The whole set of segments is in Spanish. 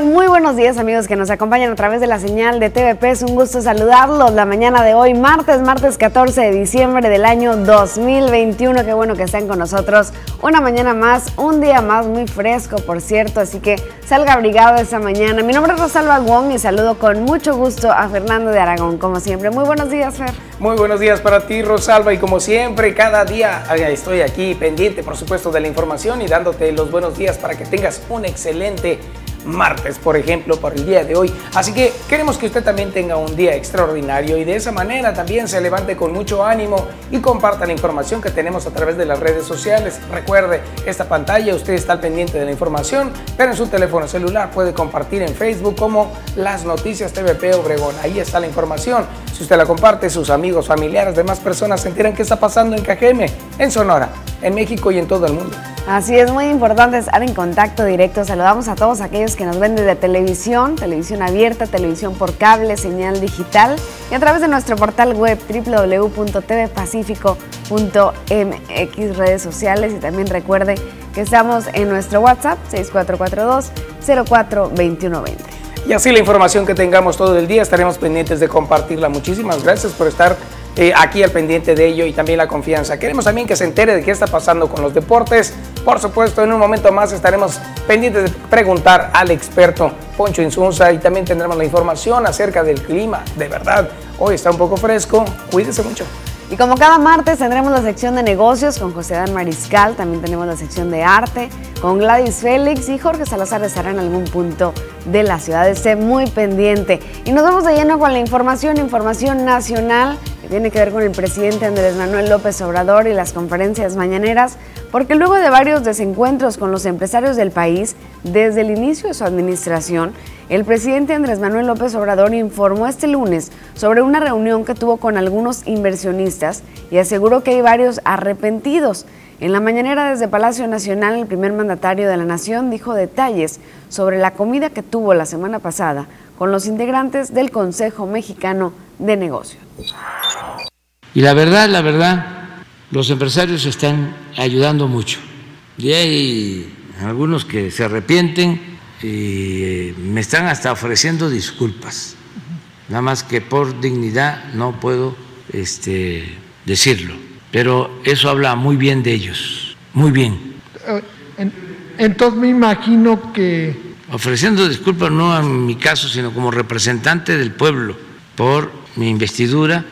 muy buenos días amigos que nos acompañan a través de la señal de TVP. Es un gusto saludarlos la mañana de hoy, martes, martes 14 de diciembre del año 2021. Qué bueno que estén con nosotros una mañana más, un día más muy fresco, por cierto, así que salga abrigado esta mañana. Mi nombre es Rosalba Wong y saludo con mucho gusto a Fernando de Aragón, como siempre. Muy buenos días, Fer. Muy buenos días para ti, Rosalba, y como siempre, cada día estoy aquí pendiente, por supuesto, de la información y dándote los buenos días para que tengas un excelente martes, por ejemplo, por el día de hoy. Así que queremos que usted también tenga un día extraordinario y de esa manera también se levante con mucho ánimo y comparta la información que tenemos a través de las redes sociales. Recuerde, esta pantalla usted está al pendiente de la información, pero en su teléfono celular puede compartir en Facebook como las noticias TVP Obregón. Ahí está la información. Si usted la comparte, sus amigos, familiares, demás personas se enteran qué está pasando en Cajeme, en Sonora, en México y en todo el mundo. Así es, muy importante estar en contacto directo. Saludamos a todos aquellos que nos ven desde televisión, televisión abierta, televisión por cable, señal digital y a través de nuestro portal web www.tvpacifico.mx, redes sociales y también recuerde que estamos en nuestro WhatsApp 6442 042120. Y así la información que tengamos todo el día estaremos pendientes de compartirla. Muchísimas gracias por estar eh, aquí al pendiente de ello y también la confianza. Queremos también que se entere de qué está pasando con los deportes. Por supuesto, en un momento más estaremos pendientes de preguntar al experto Poncho Insunza y también tendremos la información acerca del clima. De verdad, hoy está un poco fresco. Cuídese mucho. Y como cada martes tendremos la sección de negocios con José Dan Mariscal, también tenemos la sección de arte con Gladys Félix y Jorge Salazar estará en algún punto de la ciudad. Esté muy pendiente. Y nos vamos de lleno con la información, información nacional que tiene que ver con el presidente Andrés Manuel López Obrador y las conferencias mañaneras, porque luego de varios desencuentros con los empresarios del país, desde el inicio de su administración, el presidente Andrés Manuel López Obrador informó este lunes sobre una reunión que tuvo con algunos inversionistas y aseguró que hay varios arrepentidos. En la mañanera desde Palacio Nacional, el primer mandatario de la nación dijo detalles sobre la comida que tuvo la semana pasada con los integrantes del Consejo Mexicano de Negocios. Y la verdad, la verdad, los empresarios están ayudando mucho. Y hay algunos que se arrepienten y eh, me están hasta ofreciendo disculpas. Nada más que por dignidad no puedo este, decirlo. Pero eso habla muy bien de ellos, muy bien. Eh, entonces me imagino que... Ofreciendo disculpas no en mi caso, sino como representante del pueblo por mi investidura,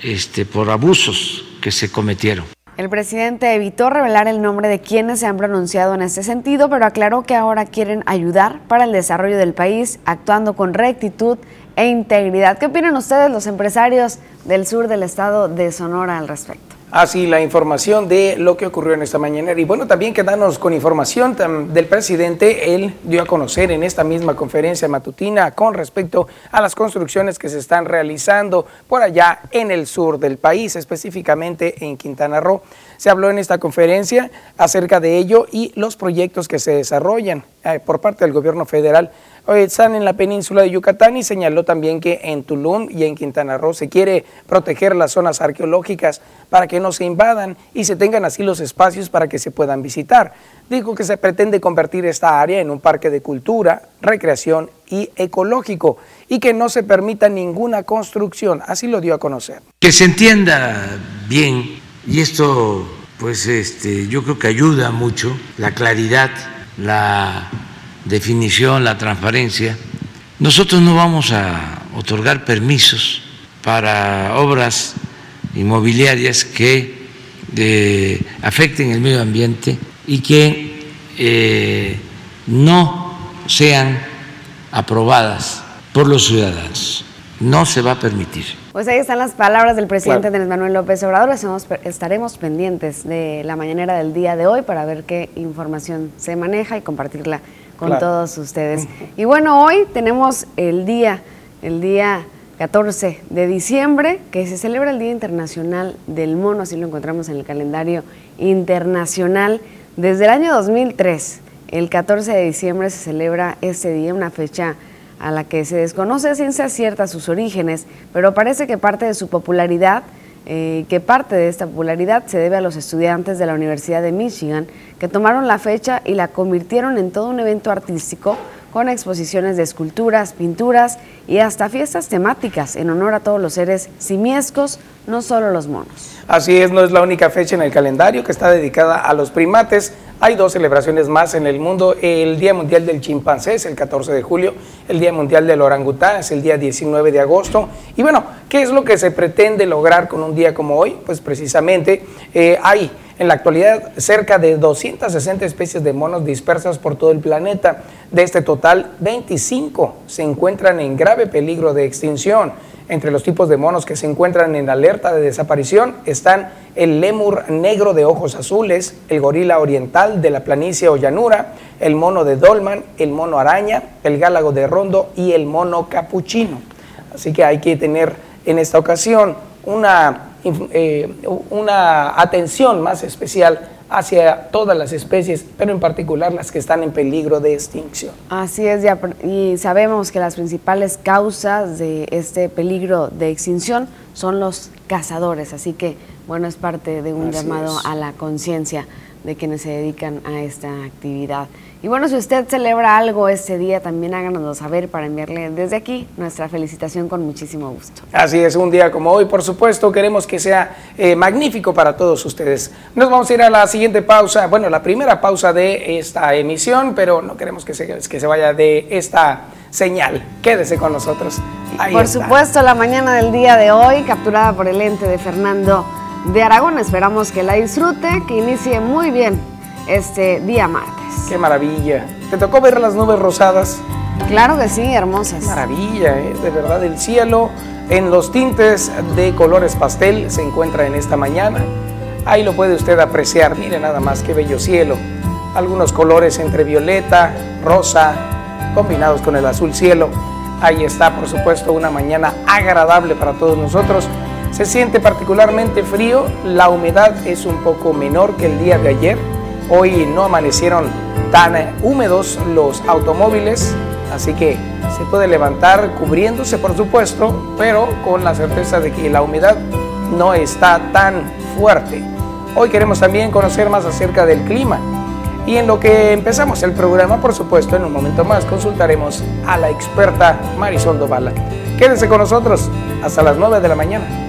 este, por abusos que se cometieron. El presidente evitó revelar el nombre de quienes se han pronunciado en este sentido, pero aclaró que ahora quieren ayudar para el desarrollo del país, actuando con rectitud e integridad. ¿Qué opinan ustedes, los empresarios del sur del estado de Sonora, al respecto? Así la información de lo que ocurrió en esta mañana. Y bueno, también quedarnos con información del presidente. Él dio a conocer en esta misma conferencia matutina con respecto a las construcciones que se están realizando por allá en el sur del país, específicamente en Quintana Roo. Se habló en esta conferencia acerca de ello y los proyectos que se desarrollan eh, por parte del gobierno federal están en la península de Yucatán y señaló también que en Tulum y en Quintana Roo se quiere proteger las zonas arqueológicas para que no se invadan y se tengan así los espacios para que se puedan visitar. Dijo que se pretende convertir esta área en un parque de cultura, recreación y ecológico y que no se permita ninguna construcción, así lo dio a conocer. Que se entienda bien y esto pues este yo creo que ayuda mucho la claridad, la definición, la transparencia. Nosotros no vamos a otorgar permisos para obras inmobiliarias que eh, afecten el medio ambiente y que eh, no sean aprobadas por los ciudadanos. No se va a permitir. Pues ahí están las palabras del presidente Andrés Manuel López Obrador. estaremos pendientes de la mañanera del día de hoy para ver qué información se maneja y compartirla con todos ustedes. Y bueno, hoy tenemos el día, el día 14 de diciembre, que se celebra el Día Internacional del Mono, así lo encontramos en el calendario internacional. Desde el año 2003, el 14 de diciembre se celebra este día, una fecha a la que se desconoce a ciencia cierta sus orígenes, pero parece que parte de su popularidad eh, que parte de esta popularidad se debe a los estudiantes de la Universidad de Michigan que tomaron la fecha y la convirtieron en todo un evento artístico con exposiciones de esculturas, pinturas y hasta fiestas temáticas en honor a todos los seres simiescos, no solo los monos. Así es, no es la única fecha en el calendario que está dedicada a los primates. Hay dos celebraciones más en el mundo. El Día Mundial del Chimpancé es el 14 de julio, el Día Mundial del Orangután es el día 19 de agosto. Y bueno, ¿qué es lo que se pretende lograr con un día como hoy? Pues precisamente eh, hay en la actualidad cerca de 260 especies de monos dispersas por todo el planeta. De este total, 25 se encuentran en grave peligro de extinción. Entre los tipos de monos que se encuentran en alerta de desaparición están el lémur negro de ojos azules, el gorila oriental de la planicie o llanura, el mono de dolman, el mono araña, el gálago de rondo y el mono capuchino. Así que hay que tener en esta ocasión una, eh, una atención más especial hacia todas las especies, pero en particular las que están en peligro de extinción. Así es, y sabemos que las principales causas de este peligro de extinción son los cazadores, así que bueno, es parte de un llamado a la conciencia de quienes se dedican a esta actividad. Y bueno, si usted celebra algo este día, también háganoslo saber para enviarle desde aquí nuestra felicitación con muchísimo gusto. Así es, un día como hoy, por supuesto, queremos que sea eh, magnífico para todos ustedes. Nos vamos a ir a la siguiente pausa, bueno, la primera pausa de esta emisión, pero no queremos que se, que se vaya de esta señal. Quédese con nosotros. por supuesto, la mañana del día de hoy, capturada por el ente de Fernando de Aragón. Esperamos que la disfrute, que inicie muy bien este día martes. Qué maravilla. ¿Te tocó ver las nubes rosadas? Claro que sí, hermosas. maravilla, ¿eh? de verdad. El cielo en los tintes de colores pastel se encuentra en esta mañana. Ahí lo puede usted apreciar. Mire nada más qué bello cielo. Algunos colores entre violeta, rosa, combinados con el azul cielo. Ahí está, por supuesto, una mañana agradable para todos nosotros. Se siente particularmente frío, la humedad es un poco menor que el día de ayer. Hoy no amanecieron tan húmedos los automóviles, así que se puede levantar cubriéndose por supuesto, pero con la certeza de que la humedad no está tan fuerte. Hoy queremos también conocer más acerca del clima. Y en lo que empezamos el programa, por supuesto, en un momento más consultaremos a la experta Marisol Dovala. Quédense con nosotros hasta las 9 de la mañana.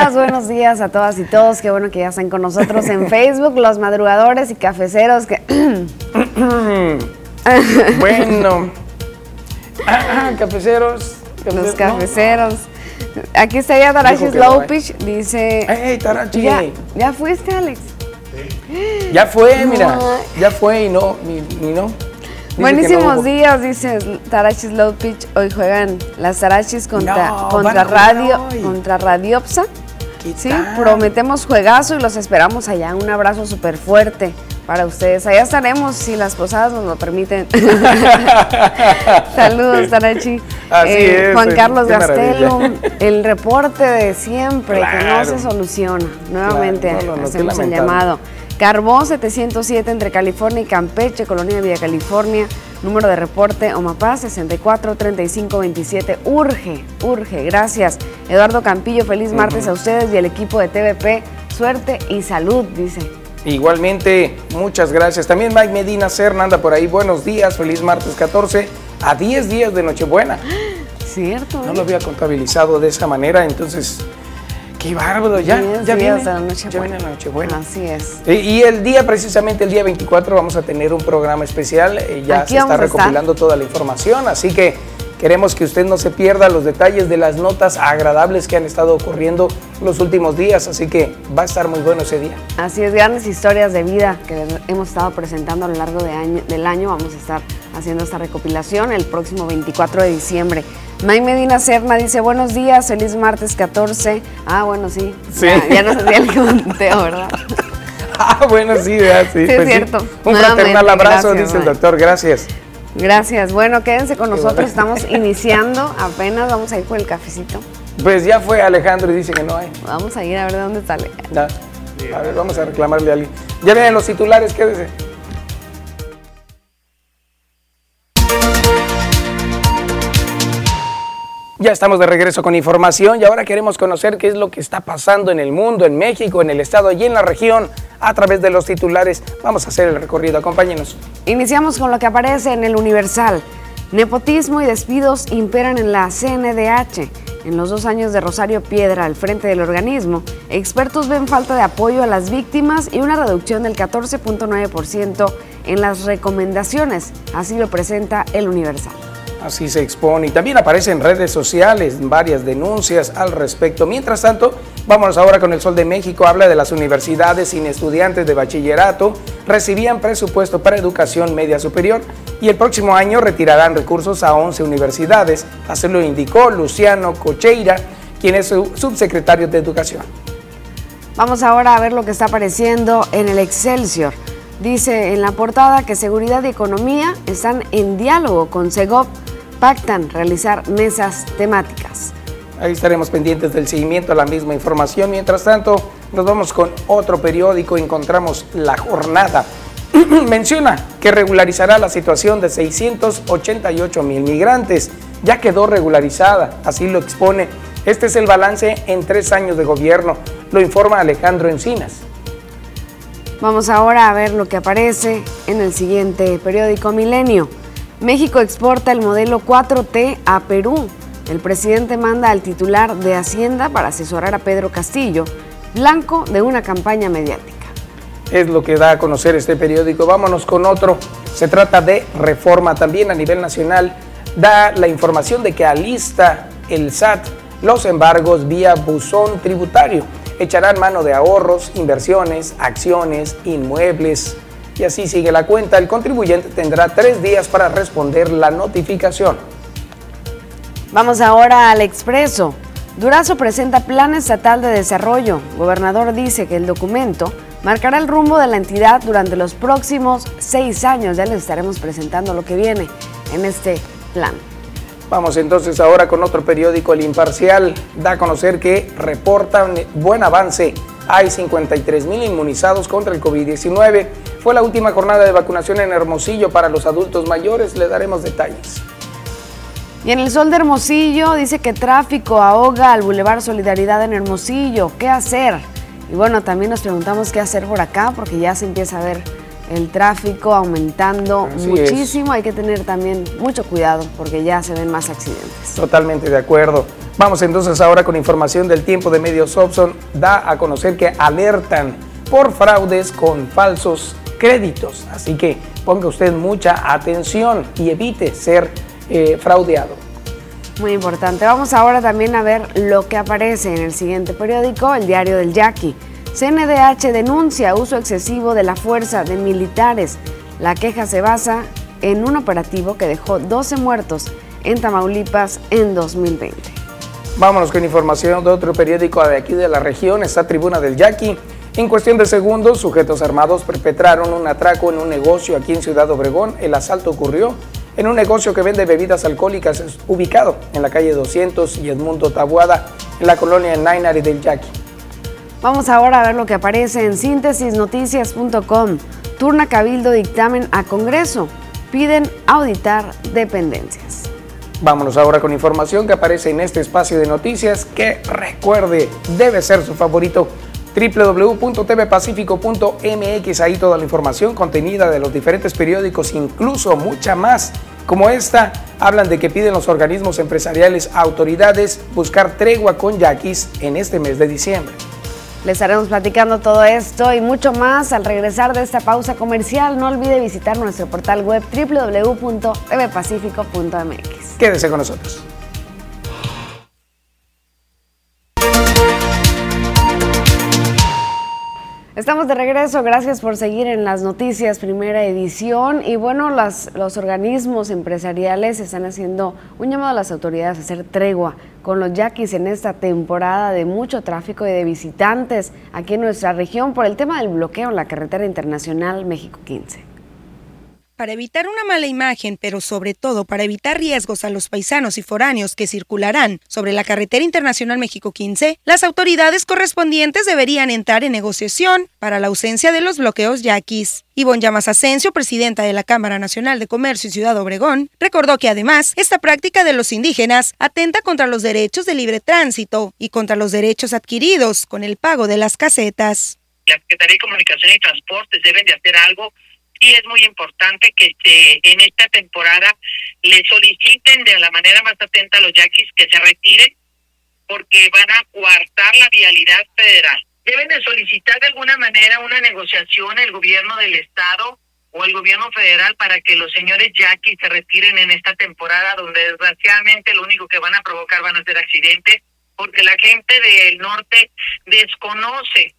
Días, buenos días a todas y todos. Qué bueno que ya están con nosotros en Facebook, los madrugadores y cafeceros. Que... bueno, cafeceros, Los cafeceros. Aquí está ya Tarachi Slowpitch, dice... ¡Ey, Tarachi! ¿Ya, fuiste, Alex? Ya fue, mira, ya fue y no, ni no. Buenísimos días, dice Tarachis Low Pitch. Hoy juegan las Tarachis contra, contra Radio, contra Radiopsa. Sí, prometemos juegazo y los esperamos allá. Un abrazo súper fuerte para ustedes. Allá estaremos si las posadas nos lo permiten. Saludos, Tarachi. Eh, Juan Carlos Gastelum, el reporte de siempre que no se soluciona. Nuevamente hacemos el llamado. Carbón 707 entre California y Campeche, Colonia de Villa California. Número de reporte OMAPA 64 35 27. Urge, urge. Gracias. Eduardo Campillo, feliz martes a ustedes y al equipo de TVP. Suerte y salud, dice. Igualmente, muchas gracias. También Mike Medina Serna anda por ahí. Buenos días, feliz martes 14 a 10 días de Nochebuena. Cierto. No lo había contabilizado de esa manera, entonces Qué bárbaro, ya, ya viene, la noche ya viene la noche buena. Así es. Y, el día, precisamente el día 24, vamos a tener un programa especial. Eh, ya se está recopilando toda la información, así que queremos que usted no se pierda los detalles de las notas agradables que han estado ocurriendo los últimos días, así que va a estar muy bueno ese día. Así es, grandes historias de vida que hemos estado presentando a lo largo de año, del año. Vamos a estar haciendo esta recopilación el próximo 24 de diciembre. May Medina Serna dice, buenos días, feliz martes 14. Ah, bueno, sí. sí. Ya, no sé el conteo, ¿verdad? ah, bueno, sí, ya, sí. sí es pues cierto. Un fraternal abrazo, dice el doctor, gracias. Gracias. Bueno, quédense con nosotros, estamos iniciando, apenas vamos a ir por el cafecito. Pues ya fue Alejandro y dice que no hay. Vamos a ir a ver de dónde sale. A ver, vamos a reclamarle a alguien. Ya vienen los titulares, quédese. Ya estamos de regreso con información y ahora queremos conocer qué es lo que está pasando en el mundo, en México, en el estado y en la región a través de los titulares. Vamos a hacer el recorrido, acompáñenos. Iniciamos con lo que aparece en el Universal. Nepotismo y despidos imperan en la CNDH. En los dos años de Rosario Piedra al frente del organismo, expertos ven falta de apoyo a las víctimas y una reducción del 14.9% en las recomendaciones. Así lo presenta el Universal. Así se expone y también aparece en redes sociales varias denuncias al respecto. Mientras tanto, vámonos ahora con el Sol de México. Habla de las universidades sin estudiantes de bachillerato recibían presupuesto para educación media superior y el próximo año retirarán recursos a 11 universidades. Así lo indicó Luciano Cocheira, quien es su subsecretario de Educación. Vamos ahora a ver lo que está apareciendo en el Excelsior. Dice en la portada que Seguridad y Economía están en diálogo con Segov pactan realizar mesas temáticas. Ahí estaremos pendientes del seguimiento a la misma información. Mientras tanto, nos vamos con otro periódico. Encontramos La Jornada. Menciona que regularizará la situación de 688 mil migrantes. Ya quedó regularizada, así lo expone. Este es el balance en tres años de gobierno, lo informa Alejandro Encinas. Vamos ahora a ver lo que aparece en el siguiente periódico Milenio. México exporta el modelo 4T a Perú. El presidente manda al titular de Hacienda para asesorar a Pedro Castillo, blanco de una campaña mediática. Es lo que da a conocer este periódico. Vámonos con otro. Se trata de reforma también a nivel nacional. Da la información de que alista el SAT los embargos vía buzón tributario. Echarán mano de ahorros, inversiones, acciones, inmuebles, y así sigue la cuenta. El contribuyente tendrá tres días para responder la notificación. Vamos ahora al expreso. Durazo presenta plan estatal de desarrollo. Gobernador dice que el documento marcará el rumbo de la entidad durante los próximos seis años. Ya les estaremos presentando lo que viene en este plan. Vamos entonces ahora con otro periódico, El Imparcial. Da a conocer que reporta un buen avance. Hay 53 mil inmunizados contra el COVID-19 fue la última jornada de vacunación en Hermosillo para los adultos mayores. Le daremos detalles. Y en el sol de Hermosillo dice que tráfico ahoga al Boulevard Solidaridad en Hermosillo. ¿Qué hacer? Y bueno, también nos preguntamos qué hacer por acá porque ya se empieza a ver el tráfico aumentando muchísimo. Hay que tener también mucho cuidado porque ya se ven más accidentes. Totalmente de acuerdo. Vamos entonces ahora con información del tiempo de medios Opson. Da a conocer que alertan por fraudes con falsos créditos. Así que ponga usted mucha atención y evite ser eh, fraudeado. Muy importante. Vamos ahora también a ver lo que aparece en el siguiente periódico, el diario del Yaqui. CNDH denuncia uso excesivo de la fuerza de militares. La queja se basa en un operativo que dejó 12 muertos en Tamaulipas en 2020. Vámonos con información de otro periódico de aquí de la región, esta tribuna del Yaqui. En cuestión de segundos, sujetos armados perpetraron un atraco en un negocio aquí en Ciudad Obregón. El asalto ocurrió en un negocio que vende bebidas alcohólicas ubicado en la calle 200 y Edmundo Tabuada, en la colonia Nainari del Yaqui. Vamos ahora a ver lo que aparece en síntesisnoticias.com. Turna Cabildo dictamen a Congreso. Piden auditar dependencias. Vámonos ahora con información que aparece en este espacio de noticias que recuerde, debe ser su favorito www.tvpacifico.mx, ahí toda la información contenida de los diferentes periódicos, incluso mucha más como esta, hablan de que piden los organismos empresariales autoridades buscar tregua con yaquis en este mes de diciembre. Les estaremos platicando todo esto y mucho más al regresar de esta pausa comercial. No olvide visitar nuestro portal web www.tvpacifico.mx. Quédese con nosotros. Estamos de regreso, gracias por seguir en las noticias, primera edición. Y bueno, los organismos empresariales están haciendo un llamado a las autoridades a hacer tregua con los yaquis en esta temporada de mucho tráfico y de visitantes aquí en nuestra región por el tema del bloqueo en la carretera internacional México 15. Para evitar una mala imagen, pero sobre todo para evitar riesgos a los paisanos y foráneos que circularán sobre la carretera internacional México 15, las autoridades correspondientes deberían entrar en negociación para la ausencia de los bloqueos yaquis. Ivonne Llamas Asensio, presidenta de la Cámara Nacional de Comercio y Ciudad Obregón, recordó que además esta práctica de los indígenas atenta contra los derechos de libre tránsito y contra los derechos adquiridos con el pago de las casetas. La Secretaría de Comunicación y Transportes deben de hacer algo y es muy importante que en esta temporada le soliciten de la manera más atenta a los yaquis que se retiren porque van a coartar la vialidad federal. Deben de solicitar de alguna manera una negociación el gobierno del estado o el gobierno federal para que los señores Jackie se retiren en esta temporada donde desgraciadamente lo único que van a provocar van a ser accidentes porque la gente del norte desconoce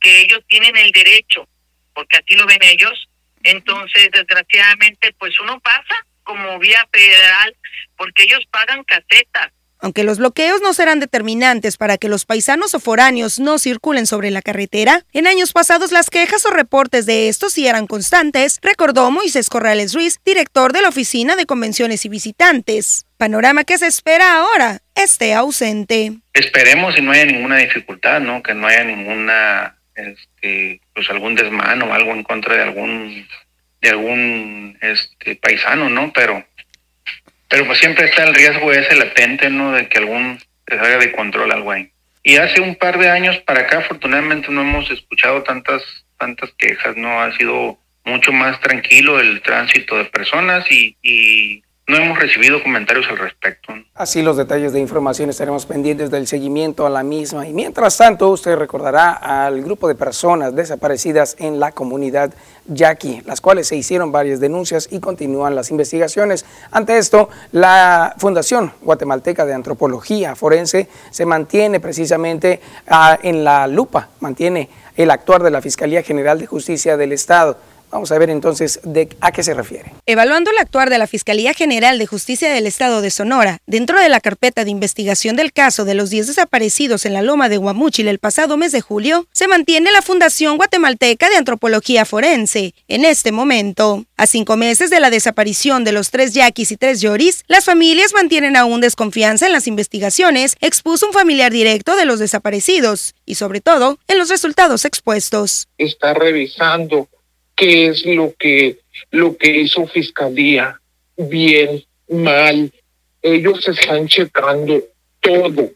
que ellos tienen el derecho porque así lo ven ellos entonces desgraciadamente pues uno pasa como vía federal porque ellos pagan casetas aunque los bloqueos no serán determinantes para que los paisanos o foráneos no circulen sobre la carretera, en años pasados las quejas o reportes de estos sí eran constantes, recordó Moisés Corrales Ruiz, director de la Oficina de Convenciones y Visitantes. Panorama que se espera ahora esté ausente. Esperemos y no haya ninguna dificultad, ¿no? Que no haya ninguna, este, pues algún desmano o algo en contra de algún, de algún, este, paisano, ¿no? Pero pero pues siempre está el riesgo ese latente, ¿no? De que algún se salga de control algo ahí. Y hace un par de años para acá, afortunadamente, no hemos escuchado tantas, tantas quejas, ¿no? Ha sido mucho más tranquilo el tránsito de personas y, y no hemos recibido comentarios al respecto. Así los detalles de información estaremos pendientes del seguimiento a la misma. Y mientras tanto, usted recordará al grupo de personas desaparecidas en la comunidad Yaqui, las cuales se hicieron varias denuncias y continúan las investigaciones. Ante esto, la Fundación Guatemalteca de Antropología Forense se mantiene precisamente ah, en la lupa, mantiene el actuar de la Fiscalía General de Justicia del Estado Vamos a ver entonces de a qué se refiere. Evaluando el actuar de la Fiscalía General de Justicia del Estado de Sonora dentro de la carpeta de investigación del caso de los 10 desaparecidos en la loma de Guamúchil el pasado mes de julio, se mantiene la Fundación Guatemalteca de Antropología Forense en este momento. A cinco meses de la desaparición de los tres yaquis y tres yoris, las familias mantienen aún desconfianza en las investigaciones, expuso un familiar directo de los desaparecidos y sobre todo en los resultados expuestos. Está revisando qué es lo que, lo que hizo Fiscalía, bien, mal. Ellos están checando todo,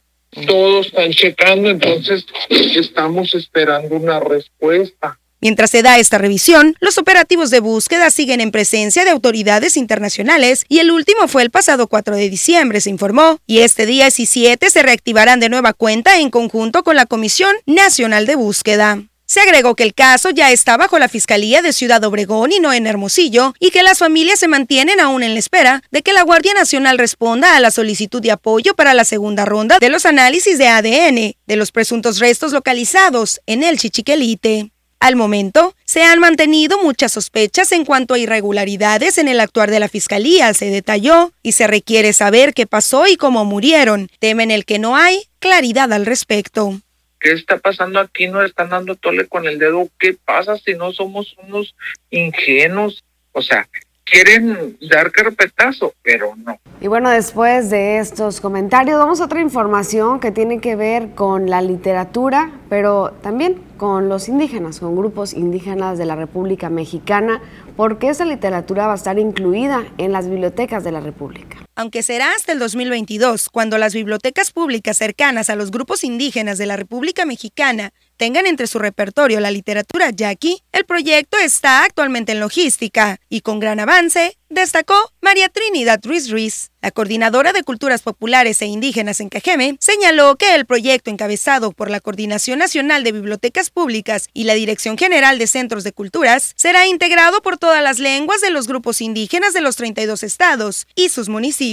todos están checando, entonces estamos esperando una respuesta. Mientras se da esta revisión, los operativos de búsqueda siguen en presencia de autoridades internacionales y el último fue el pasado 4 de diciembre, se informó, y este día 17 se reactivarán de nueva cuenta en conjunto con la Comisión Nacional de Búsqueda. Se agregó que el caso ya está bajo la Fiscalía de Ciudad Obregón y no en Hermosillo y que las familias se mantienen aún en la espera de que la Guardia Nacional responda a la solicitud de apoyo para la segunda ronda de los análisis de ADN de los presuntos restos localizados en el Chichiquelite. Al momento, se han mantenido muchas sospechas en cuanto a irregularidades en el actuar de la Fiscalía, se detalló, y se requiere saber qué pasó y cómo murieron. Temen el que no hay claridad al respecto. ¿Qué está pasando aquí? Nos están dando tole con el dedo. ¿Qué pasa si no somos unos ingenuos? O sea, quieren dar carpetazo, pero no. Y bueno, después de estos comentarios, vamos a otra información que tiene que ver con la literatura, pero también con los indígenas, con grupos indígenas de la República Mexicana, porque esa literatura va a estar incluida en las bibliotecas de la República aunque será hasta el 2022, cuando las bibliotecas públicas cercanas a los grupos indígenas de la República Mexicana tengan entre su repertorio la literatura yaqui, el proyecto está actualmente en logística y con gran avance, destacó María Trinidad Ruiz Ruiz. La coordinadora de Culturas Populares e Indígenas en Cajeme señaló que el proyecto encabezado por la Coordinación Nacional de Bibliotecas Públicas y la Dirección General de Centros de Culturas será integrado por todas las lenguas de los grupos indígenas de los 32 estados y sus municipios.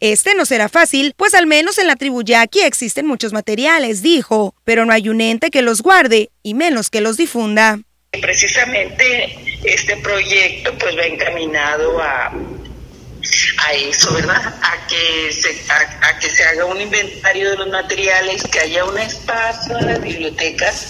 Este no será fácil, pues al menos en la tribu yaqui existen muchos materiales, dijo, pero no hay un ente que los guarde y menos que los difunda. Precisamente este proyecto pues va encaminado a a eso, ¿verdad? A que, se, a, que se haga un inventario de los materiales, que haya un espacio en las bibliotecas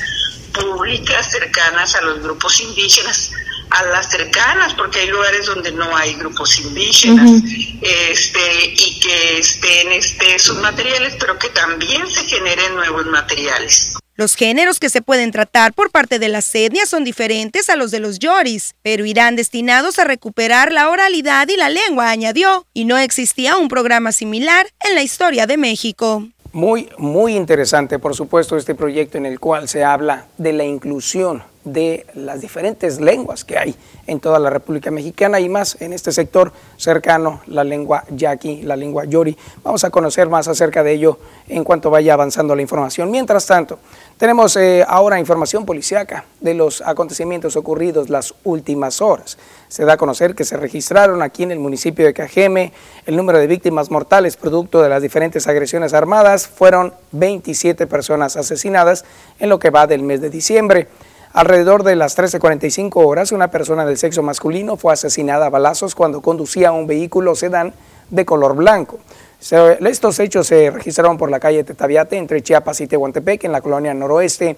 públicas cercanas a los grupos indígenas a las cercanas, porque hay lugares donde no hay grupos indígenas, este, y que estén este, esos materiales, pero que también se generen nuevos materiales. Los géneros que se pueden tratar por parte de las etnias son diferentes a los de los yoris, pero irán destinados a recuperar la oralidad y la lengua, añadió, y no existía un programa similar en la historia de México. Muy, muy interesante, por supuesto, este proyecto en el cual se habla de la inclusión de las diferentes lenguas que hay en toda la República Mexicana y más en este sector cercano, la lengua yaqui, la lengua yori. Vamos a conocer más acerca de ello en cuanto vaya avanzando la información. Mientras tanto, tenemos eh, ahora información policiaca de los acontecimientos ocurridos las últimas horas. Se da a conocer que se registraron aquí en el municipio de Cajeme el número de víctimas mortales producto de las diferentes agresiones armadas. Fueron 27 personas asesinadas en lo que va del mes de diciembre. Alrededor de las 13.45 horas, una persona del sexo masculino fue asesinada a balazos cuando conducía un vehículo sedán de color blanco. Estos hechos se registraron por la calle Tetaviate entre Chiapas y Tehuantepec, en la colonia noroeste,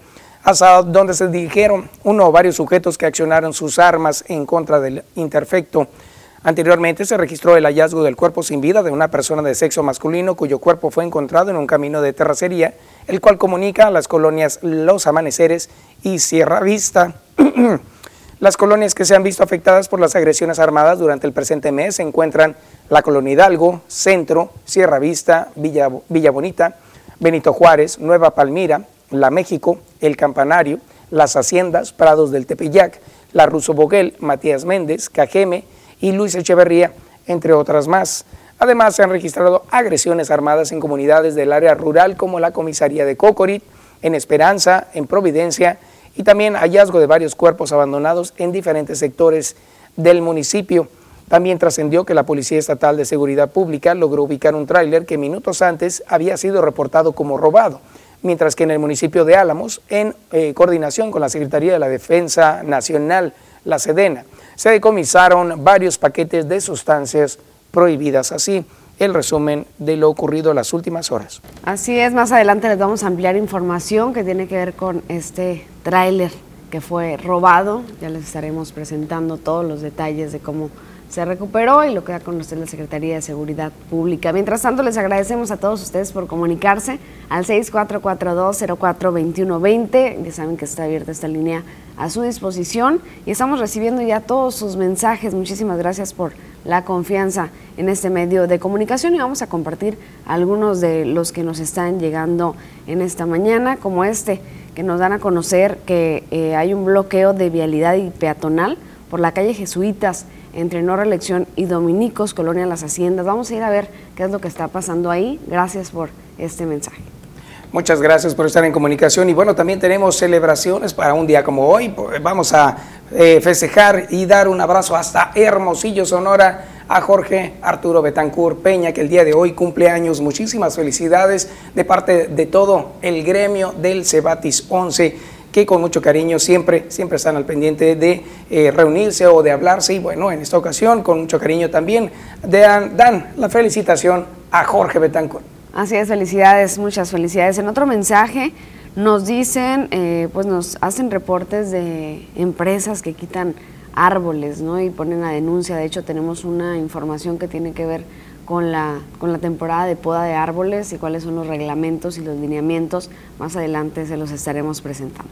donde se dirigieron uno o varios sujetos que accionaron sus armas en contra del interfecto. Anteriormente se registró el hallazgo del cuerpo sin vida de una persona de sexo masculino cuyo cuerpo fue encontrado en un camino de terracería, el cual comunica a las colonias Los Amaneceres y Sierra Vista. las colonias que se han visto afectadas por las agresiones armadas durante el presente mes se encuentran la Colonia Hidalgo, Centro, Sierra Vista, Villa, Bonita, Benito Juárez, Nueva Palmira, La México, El Campanario, Las Haciendas, Prados del Tepeyac, La Ruso Boguel, Matías Méndez, Cajeme, y Luis Echeverría, entre otras más. Además, se han registrado agresiones armadas en comunidades del área rural como la comisaría de Cocorit, en Esperanza, en Providencia y también hallazgo de varios cuerpos abandonados en diferentes sectores del municipio. También trascendió que la Policía Estatal de Seguridad Pública logró ubicar un tráiler que minutos antes había sido reportado como robado, mientras que en el municipio de Álamos, en eh, coordinación con la Secretaría de la Defensa Nacional, la Sedena, se decomisaron varios paquetes de sustancias prohibidas. Así, el resumen de lo ocurrido las últimas horas. Así es, más adelante les vamos a ampliar información que tiene que ver con este tráiler que fue robado. Ya les estaremos presentando todos los detalles de cómo se recuperó y lo que da a la Secretaría de Seguridad Pública. Mientras tanto, les agradecemos a todos ustedes por comunicarse al 6442-042120. Ya saben que está abierta esta línea a su disposición y estamos recibiendo ya todos sus mensajes. Muchísimas gracias por la confianza en este medio de comunicación y vamos a compartir algunos de los que nos están llegando en esta mañana, como este, que nos dan a conocer que eh, hay un bloqueo de vialidad y peatonal por la calle Jesuitas entre No Reelección y Dominicos, Colonia Las Haciendas. Vamos a ir a ver qué es lo que está pasando ahí. Gracias por este mensaje. Muchas gracias por estar en comunicación y bueno, también tenemos celebraciones para un día como hoy. Vamos a eh, festejar y dar un abrazo hasta Hermosillo, Sonora, a Jorge Arturo Betancur Peña, que el día de hoy cumple años. Muchísimas felicidades de parte de todo el gremio del Cebatis 11 que con mucho cariño siempre, siempre están al pendiente de eh, reunirse o de hablarse. Y bueno, en esta ocasión, con mucho cariño también, dan, dan la felicitación a Jorge Betancourt. Así es, felicidades, muchas felicidades. En otro mensaje nos dicen, eh, pues nos hacen reportes de empresas que quitan árboles, ¿no? Y ponen la denuncia. De hecho, tenemos una información que tiene que ver con la, con la temporada de poda de árboles y cuáles son los reglamentos y los lineamientos. Más adelante se los estaremos presentando.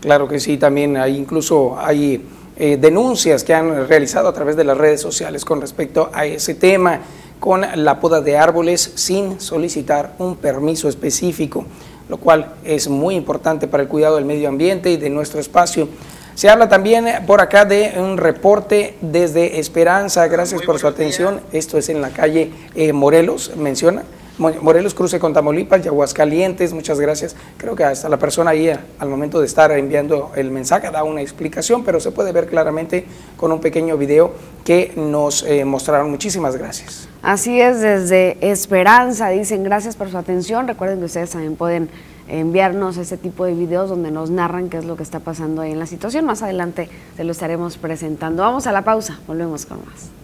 Claro que sí, también hay incluso hay eh, denuncias que han realizado a través de las redes sociales con respecto a ese tema, con la poda de árboles sin solicitar un permiso específico, lo cual es muy importante para el cuidado del medio ambiente y de nuestro espacio. Se habla también por acá de un reporte desde Esperanza. Gracias por su atención. Esto es en la calle eh, Morelos, menciona. Morelos cruce con Tamaulipas y Aguascalientes, muchas gracias. Creo que hasta la persona ahí al momento de estar enviando el mensaje da una explicación, pero se puede ver claramente con un pequeño video que nos eh, mostraron. Muchísimas gracias. Así es, desde Esperanza dicen gracias por su atención. Recuerden que ustedes también pueden enviarnos ese tipo de videos donde nos narran qué es lo que está pasando ahí en la situación. Más adelante se lo estaremos presentando. Vamos a la pausa, volvemos con más.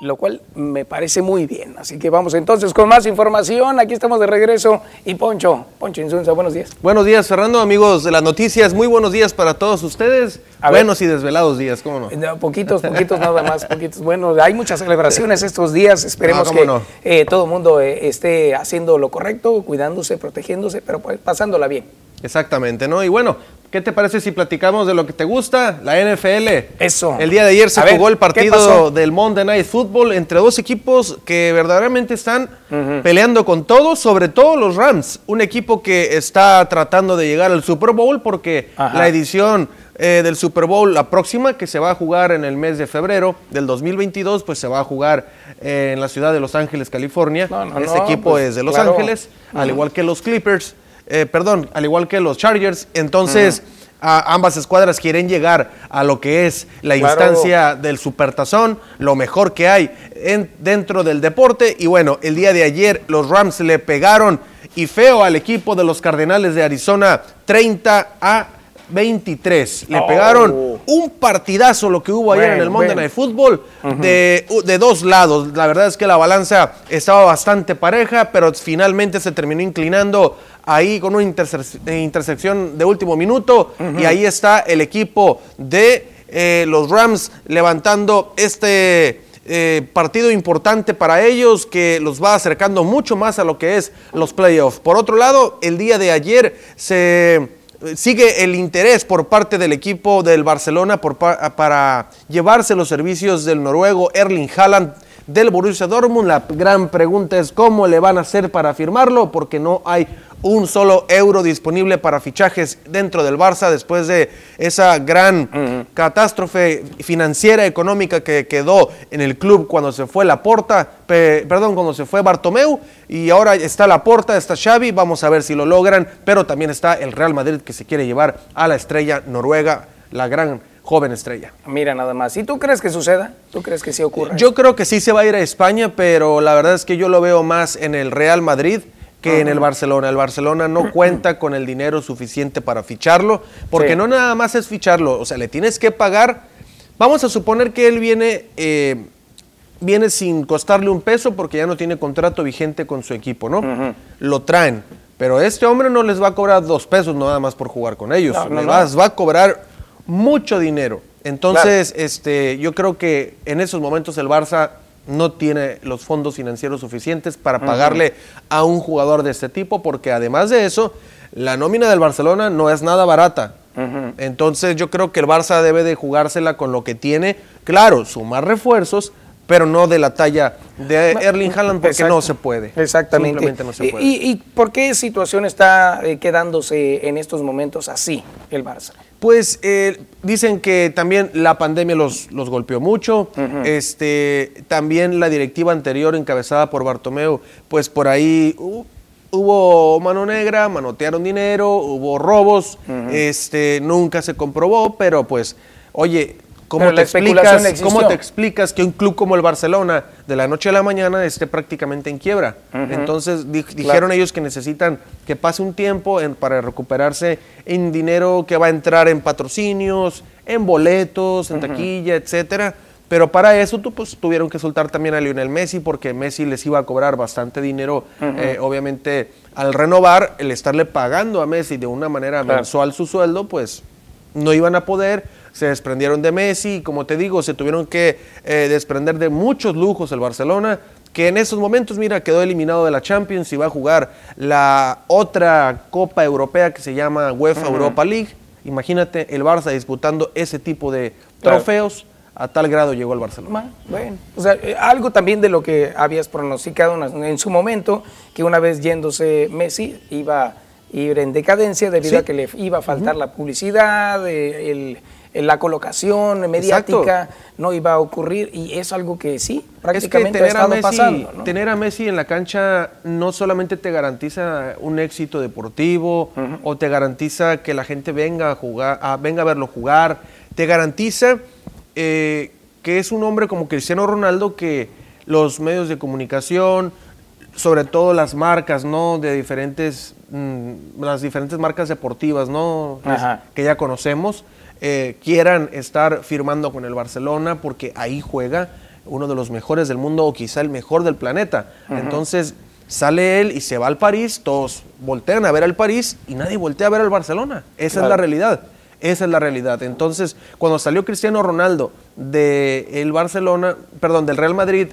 Lo cual me parece muy bien. Así que vamos entonces con más información. Aquí estamos de regreso. Y Poncho, Poncho Insunza, buenos días. Buenos días, Fernando, amigos de las noticias. Muy buenos días para todos ustedes. buenos y desvelados días, ¿cómo no? no? Poquitos, poquitos nada más, poquitos. Bueno, hay muchas celebraciones estos días. Esperemos que eh, todo el mundo eh, esté haciendo lo correcto, cuidándose, protegiéndose, pero pues, pasándola bien. Exactamente, ¿no? Y bueno, ¿qué te parece si platicamos de lo que te gusta? La NFL. Eso. El día de ayer se jugó el partido del Monday Night Football entre dos equipos que verdaderamente están peleando con todo, sobre todo los Rams, un equipo que está tratando de llegar al Super Bowl porque la edición eh, del Super Bowl, la próxima, que se va a jugar en el mes de febrero del 2022, pues se va a jugar eh, en la ciudad de Los Ángeles, California. este equipo pues, es de Los Ángeles, al igual que los Clippers. Eh, perdón, al igual que los Chargers. Entonces, ambas escuadras quieren llegar a lo que es la instancia del supertazón, lo mejor que hay en, dentro del deporte. Y bueno, el día de ayer los Rams le pegaron y feo al equipo de los Cardenales de Arizona 30 a 23. Le pegaron un partidazo lo que hubo ayer en el Monday Night Football de, de, dos lados. La verdad es que la balanza estaba bastante pareja, pero finalmente se terminó inclinando ahí con una intersección de último minuto y ahí está el equipo de eh, los Rams levantando este eh, partido importante para ellos que los va acercando mucho más a lo que es los playoffs. Por otro lado, el día de ayer se sigue el interés por parte del equipo del Barcelona para llevarse los servicios del noruego Erling Haaland del Borussia Dortmund. La gran pregunta es cómo le van a hacer para firmarlo, porque no hay un solo euro disponible para fichajes dentro del Barça después de esa gran catástrofe financiera económica que quedó en el club cuando se fue Laporta, perdón, cuando se fue Bartomeu y ahora está Laporta, está Xavi, vamos a ver si lo logran, pero también está el Real Madrid que se quiere llevar a la estrella noruega, la gran joven estrella. Mira nada más. ¿Y tú crees que suceda? ¿Tú crees que sí ocurra? Yo creo que sí se va a ir a España, pero la verdad es que yo lo veo más en el Real Madrid que en el Barcelona. El Barcelona no cuenta con el dinero suficiente para ficharlo, porque no nada más es ficharlo, o sea, le tienes que pagar. Vamos a suponer que él viene, eh, viene sin costarle un peso porque ya no tiene contrato vigente con su equipo, ¿no? Lo traen. Pero este hombre no les va a cobrar dos pesos nada más por jugar con ellos. va a cobrar mucho dinero. Entonces, este, yo creo que en esos momentos el Barça no tiene los fondos financieros suficientes para pagarle a un jugador de este tipo, porque además de eso, la nómina del Barcelona no es nada barata. Entonces yo creo que el Barça debe de jugársela con lo que tiene, claro, sumar refuerzos, pero no de la talla de Erling Haaland porque no se puede. Exactamente. no se puede. ¿Y, por qué situación está eh, quedándose en estos momentos así el Barça? Pues eh, dicen que también la pandemia los, los golpeó mucho. este, también la directiva anterior encabezada por Bartomeu, pues por ahí hubo mano negra, manotearon dinero, hubo robos. este, nunca se comprobó, pero pues, oye, ¿Cómo te, explicas, ¿Cómo te explicas que un club como el Barcelona de la noche a la mañana esté prácticamente en quiebra? Entonces dijeron ellos que necesitan que pase un tiempo para recuperarse en dinero que va a entrar en patrocinios, en boletos, en taquilla, etcétera. Pero para eso pues, tuvieron que soltar también a Lionel Messi porque Messi les iba a cobrar bastante dinero, eh, obviamente al renovar, el estarle pagando a Messi de una manera mensual su sueldo, pues no iban a poder se desprendieron de Messi y como te digo, se tuvieron que eh, desprender de muchos lujos el Barcelona, que en esos momentos, mira, quedó eliminado de la Champions y va a jugar la otra Copa Europea que se llama UEFA Europa League. Imagínate el Barça disputando ese tipo de trofeos. A tal grado llegó el Barcelona. Bueno, o sea, eh, algo también de lo que habías pronosticado en su momento, que una vez yéndose Messi iba a ir en decadencia debido a que le iba a faltar la publicidad, eh, el, la colocación mediática no iba a ocurrir y es algo que sí, prácticamente tener a Messi, pasando. Tener a Messi en la cancha no solamente te garantiza un éxito deportivo o te garantiza que la gente venga a jugar, venga a verlo jugar, te garantiza eh, que es un hombre como Cristiano Ronaldo que los medios de comunicación, sobre todo las marcas, ¿no? De diferentes, mm, las diferentes marcas deportivas, ¿no? Que ya conocemos, eh, quieran estar firmando con el Barcelona porque ahí juega. uno de los mejores del mundo o quizá el mejor del planeta. Entonces sale él y se va al París, todos voltean a ver al París y nadie voltea a ver al Barcelona. Esa es la realidad. Esa es la realidad. Entonces, cuando salió Cristiano Ronaldo del Barcelona, perdón, del Real Madrid,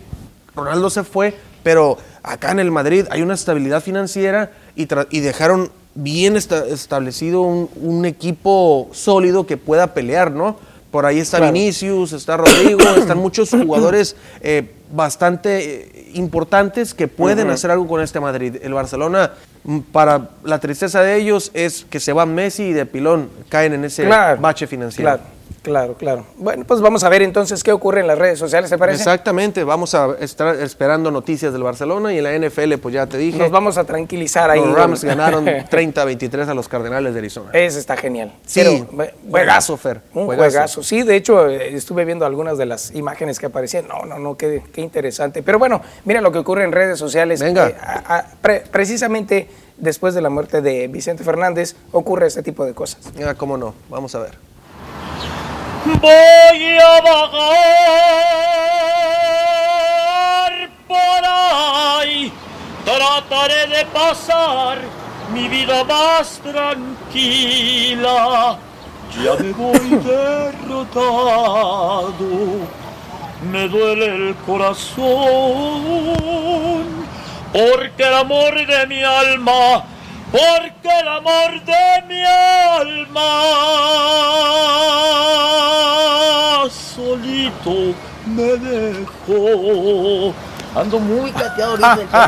Ronaldo se fue, pero acá en el Madrid hay una estabilidad financiera y, y dejaron bien establecido un, equipo sólido que pueda pelear, ¿no? Por ahí está Vinicius, está Rodrigo, están muchos jugadores eh, bastante eh, importantes que pueden hacer algo con este Madrid. El Barcelona, mm, para la tristeza de ellos, es que se va Messi y de pilón caen en ese bache financiero. Claro, claro. Bueno, pues vamos a ver entonces qué ocurre en las redes sociales, ¿te parece? Exactamente, vamos a estar esperando noticias del Barcelona y en la NFL, pues ya te dije. Nos vamos a tranquilizar ahí. Los Rams ganaron 30-23 a los Cardenales de Arizona. Ese está genial. Sí, juegazo, Fer. Un juegazo. Sí, de hecho, eh, estuve viendo algunas de las imágenes que aparecían. No, no, no, qué, qué interesante. Pero bueno, mira lo que ocurre en redes sociales. Venga. Eh, precisamente después de la muerte de Vicente Fernández ocurre este tipo de cosas. Ah, cómo no. Vamos a ver voy a vagar por ahí, trataré de pasar mi vida más tranquila. Ya me voy derrotado, me duele el corazón, porque el amor de mi alma porque el amor de mi alma solito me dejó. Ando muy cateado ahorita.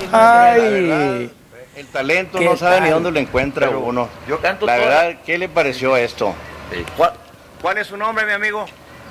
El talento no sabe ni dónde lo encuentra uno. Yo canto La verdad, ¿qué le pareció esto? ¿Cuál, ¿Cuál es su nombre, mi amigo?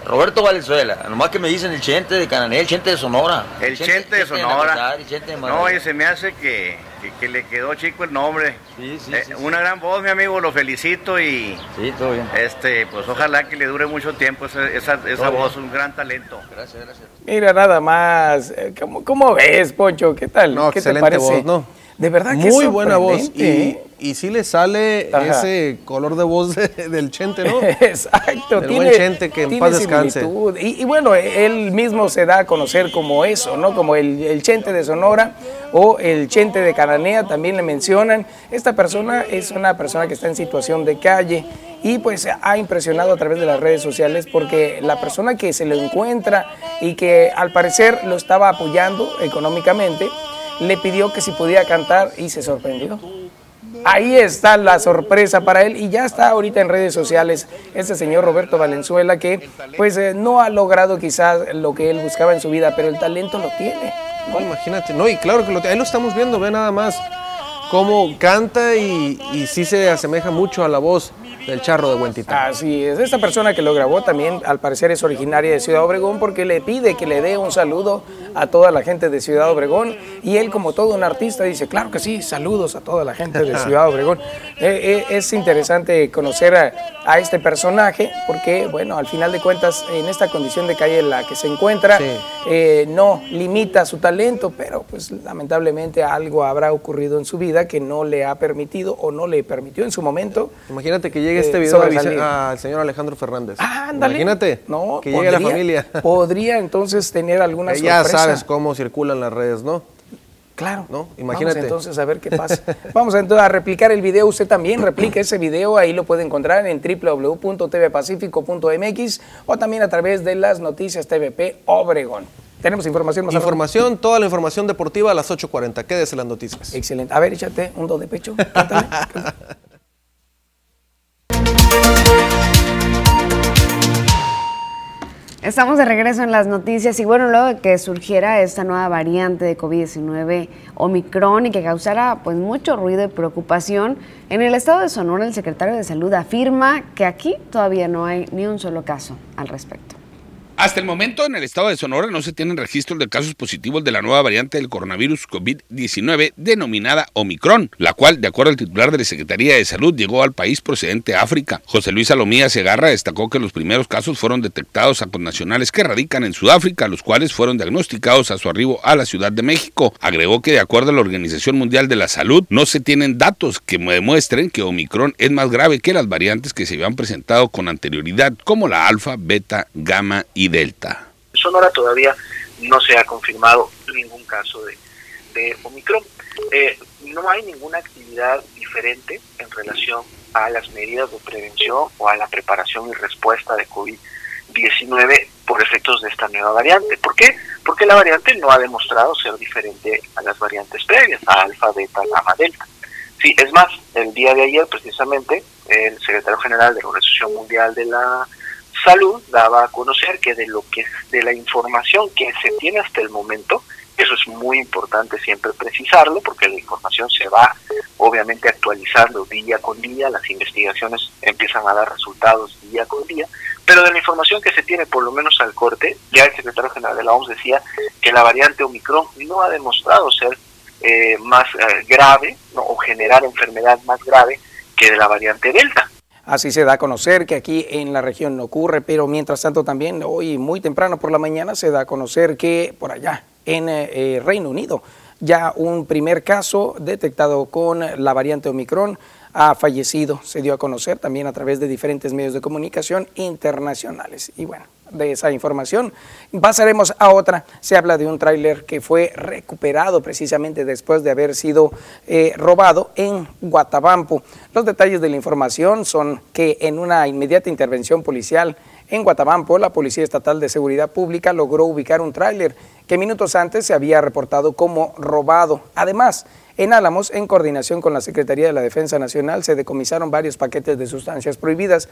Roberto Valenzuela, nomás que me dicen el Chente de Canané, el Chente de Sonora. El, Chente, de Sonora. no, y se me hace que, que, le quedó chico el nombre. Sí, sí, eh, Una gran voz, mi amigo, lo felicito y. Sí, todo bien. Este, pues ojalá que le dure mucho tiempo esa, esa, esa voz, un gran talento. Gracias, gracias. Mira, nada más. Eh, ¿Cómo, cómo ves, Poncho? ¿Qué tal? No, ¿Qué excelente te parece? voz, ¿no? De verdad que Muy buena voz. Y, ¿eh? y sí le sale ese color de voz del Chente, ¿no? Exacto. El buen Chente que en paz descanse. Y, y, bueno, él mismo se da a conocer como eso, ¿no? Como el, el, Chente de Sonora o el Chente de Cananea, también le mencionan. Esta persona es una persona que está en situación de calle y pues ha impresionado a través de las redes sociales porque la persona que se lo encuentra y que al parecer lo estaba apoyando económicamente, le pidió que si podía cantar y se sorprendió. Ahí está la sorpresa para él y ya está ahorita en redes sociales este señor Roberto Valenzuela que pues eh, no ha logrado quizás lo que él buscaba en su vida, pero el talento lo tiene. Imagínate, no, y claro que lo, ahí lo estamos viendo, ve nada más cómo canta y sí se asemeja mucho a la voz del charro de Huentita. Así es, esta persona que lo grabó también al parecer es originaria de Ciudad Obregón porque le pide que le dé un saludo a toda la gente de Ciudad Obregón y él como todo un artista dice, claro que sí, saludos a toda la gente de Ciudad Obregón. Eh, eh, es interesante conocer a, este personaje porque, bueno, al final de cuentas, en esta condición de calle en la que se encuentra, eh, no limita su talento, pero pues lamentablemente algo habrá ocurrido en su vida que no le ha permitido o no le permitió en su momento. Imagínate que llegue este video al señor Alejandro Fernández. Ah, Imagínate no, que llegue la familia. Podría entonces tener alguna eh, Ya sabes cómo circulan las redes, ¿no? Claro. ¿No? Imagínate. Vamos entonces a ver qué pasa. Vamos entonces a replicar el video. Usted también replica ese video. Ahí lo puede encontrar en www.tvpacifico.mx o también a través de las noticias TVP Obregón. Tenemos información más Información, toda la información deportiva a las 8.40. Quédese las noticias. Excelente. A ver, échate un do de pecho. Estamos de regreso en las noticias y bueno, luego de que surgiera esta nueva variante de COVID-19 Omicron y que causara pues mucho ruido y preocupación, en el estado de Sonora el secretario de Salud afirma que aquí todavía no hay ni un solo caso al respecto. Hasta el momento, en el estado de Sonora no se tienen registros de casos positivos de la nueva variante del coronavirus COVID-19 denominada Omicron, la cual, de acuerdo al titular de la Secretaría de Salud, llegó al país procedente de África. José Luis Salomía Segarra destacó que los primeros casos fueron detectados a connacionales que radican en Sudáfrica, los cuales fueron diagnosticados a su arribo a la Ciudad de México. Agregó que, de acuerdo a la Organización Mundial de la Salud, no se tienen datos que demuestren que Omicron es más grave que las variantes que se habían presentado con anterioridad, como la alfa, beta, gamma y Delta. Sonora todavía no se ha confirmado ningún caso de, Omicron. Eh, no hay ninguna actividad diferente en relación a las medidas de prevención o a la preparación y respuesta de COVID-19 por efectos de esta nueva variante. ¿Por qué? Porque la variante no ha demostrado ser diferente a las variantes previas, a alfa, beta, gamma, delta. Sí, es más, el día de ayer precisamente el secretario general de la Organización Mundial de la Salud daba a conocer que de lo que de la información que se tiene hasta el momento, eso es muy importante siempre precisarlo porque la información se va obviamente actualizando día con día, las investigaciones empiezan a dar resultados día con día, pero de la información que se tiene por lo menos al corte, ya el secretario general de la OMS decía que la variante Omicron no ha demostrado ser eh, más eh, grave o generar enfermedad más grave que de la variante Delta. Así se da a conocer que aquí en la región no ocurre, pero mientras tanto también hoy muy temprano por la mañana se da a conocer que por allá en eh, Reino Unido ya un primer caso detectado con la variante Omicron ha fallecido, se dio a conocer también a través de diferentes medios de comunicación internacionales. Y bueno, de esa información pasaremos a otra. Se habla de un tráiler que fue recuperado precisamente después de haber sido eh, robado en Guatabampo. Los detalles de la información son que en una inmediata intervención policial en Guatabampo, la Policía Estatal de Seguridad Pública logró ubicar un tráiler que minutos antes se había reportado como robado. Además, en Álamos, en coordinación con la Secretaría de la Defensa Nacional, se decomisaron varios paquetes de sustancias prohibidas.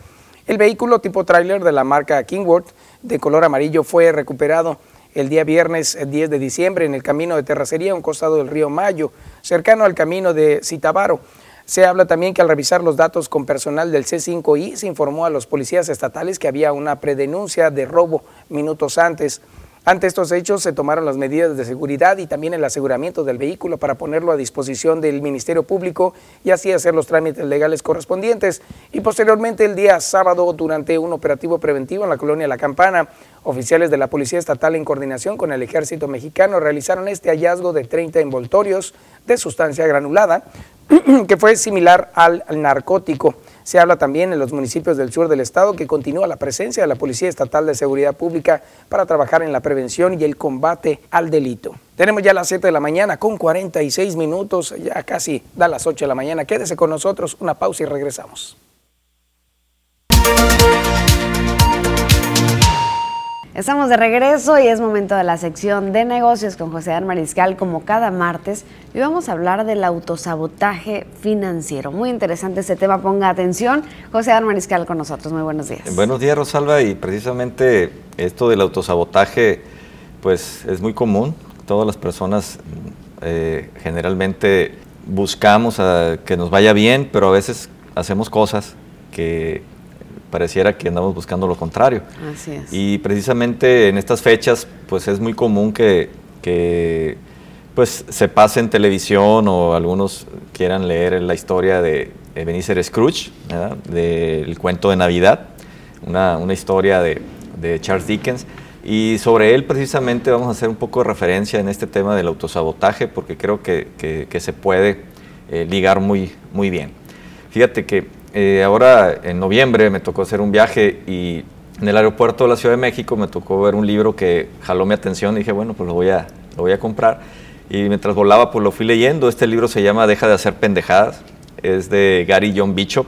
El vehículo tipo tráiler de la marca Kingworth de color amarillo fue recuperado el día viernes 10 de diciembre en el camino de terracería, un costado del río Mayo, cercano al camino de Citabaro. Se habla también que al revisar los datos con personal del C5I se informó a los policías estatales que había una predenuncia de robo minutos antes. Ante estos hechos se tomaron las medidas de seguridad y también el aseguramiento del vehículo para ponerlo a disposición del Ministerio Público y así hacer los trámites legales correspondientes. Y posteriormente el día sábado, durante un operativo preventivo en la colonia La Campana, oficiales de la Policía Estatal en coordinación con el Ejército Mexicano realizaron este hallazgo de 30 envoltorios de sustancia granulada que fue similar al narcótico. Se habla también en los municipios del sur del estado que continúa la presencia de la Policía Estatal de Seguridad Pública para trabajar en la prevención y el combate al delito. Tenemos ya las 7 de la mañana con 46 minutos, ya casi da las 8 de la mañana. Quédese con nosotros, una pausa y regresamos. Estamos de regreso y es momento de la sección de negocios con José Dan Mariscal como cada martes y vamos a hablar del autosabotaje financiero. Muy interesante ese tema, ponga atención. José Dan Mariscal con nosotros, muy buenos días. Buenos días Rosalba y precisamente esto del autosabotaje pues es muy común. Todas las personas eh, generalmente buscamos a que nos vaya bien, pero a veces hacemos cosas que pareciera que andamos buscando lo contrario. Así es. Y precisamente en estas fechas, pues es muy común que, pues se pase en televisión o algunos quieran leer la historia de Ebenezer Scrooge, del cuento de Navidad, una, historia de, Charles Dickens. Y sobre él precisamente vamos a hacer un poco de referencia en este tema del autosabotaje, porque creo que, se puede eh, ligar muy, muy bien. Fíjate que eh, ahora en noviembre me tocó hacer un viaje y en el aeropuerto de la Ciudad de México me tocó ver un libro que jaló mi atención y dije, bueno, pues lo voy a, lo voy a comprar. Y mientras volaba, pues lo fui leyendo. Este libro se llama Deja de hacer pendejadas. Es de Gary John Bishop.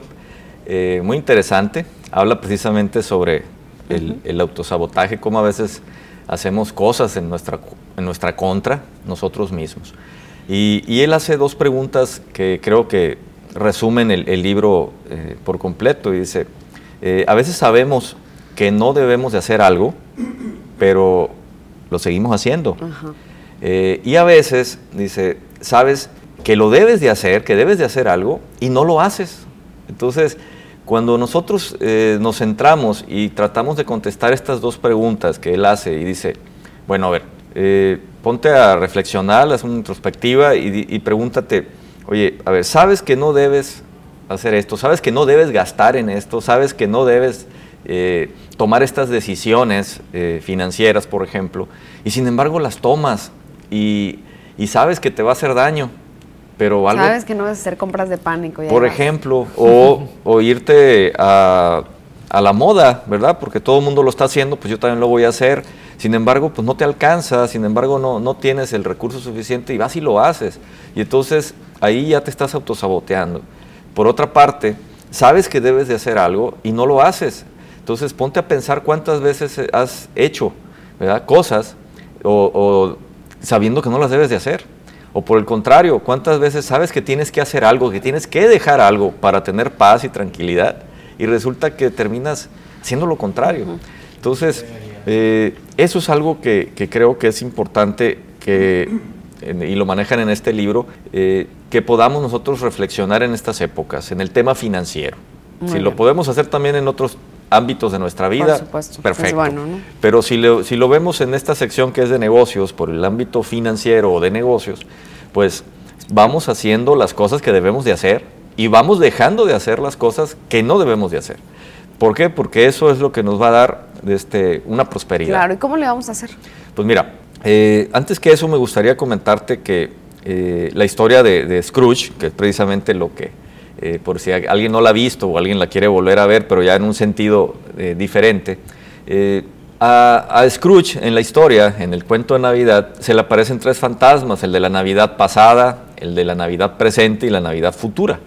Eh, muy interesante. Habla precisamente sobre el, el, autosabotaje, cómo a veces hacemos cosas en nuestra, en nuestra contra nosotros mismos. Y, y él hace dos preguntas que creo que resumen el, libro eh, por completo y dice, eh, a veces sabemos que no debemos de hacer algo, pero lo seguimos haciendo. Eh, y a veces, dice, sabes que lo debes de hacer, que debes de hacer algo y no lo haces. Entonces, cuando nosotros nos centramos y tratamos de contestar estas dos preguntas que él hace y dice, bueno, a ver, ponte a reflexionar, haz una introspectiva y, y pregúntate, oye, a ver, sabes que no debes hacer esto, sabes que no debes gastar en esto, sabes que no debes eh, tomar estas decisiones eh, financieras, por ejemplo, y sin embargo las tomas y, sabes que te va a hacer daño, pero algo... Sabes que no debes hacer compras de pánico. por ejemplo, o, irte a, a la moda, ¿verdad? Porque todo el mundo lo está haciendo, pues yo también lo voy a hacer. Sin embargo, pues no te alcanza, sin embargo no, no tienes el recurso suficiente y vas y lo haces. Y entonces ahí ya te estás autosaboteando. Por otra parte, sabes que debes de hacer algo y no lo haces. Entonces ponte a pensar cuántas veces has hecho ¿verdad? cosas o, sabiendo que no las debes de hacer. O por el contrario, cuántas veces sabes que tienes que hacer algo, que tienes que dejar algo para tener paz y tranquilidad y resulta que terminas haciendo lo contrario. Entonces, eh, eso es algo que, creo que es importante que, y lo manejan en este libro, eh, que podamos nosotros reflexionar en estas épocas, en el tema financiero. si lo podemos hacer también en otros ámbitos de nuestra vida, perfecto. Pero si lo, si lo vemos en esta sección que es de negocios, por el ámbito financiero o de negocios, pues vamos haciendo las cosas que debemos de hacer y vamos dejando de hacer las cosas que no debemos de hacer. ¿Por qué? Porque eso es lo que nos va a dar este, una prosperidad. Claro, ¿y cómo le vamos a hacer? Pues mira, eh, antes que eso me gustaría comentarte que eh, la historia de, Scrooge, que es precisamente lo que, eh, por si alguien no la ha visto o alguien la quiere volver a ver, pero ya en un sentido diferente, a, a, Scrooge en la historia, en el cuento de Navidad, se le aparecen tres fantasmas, el de la Navidad pasada, el de la Navidad presente y la Navidad futura.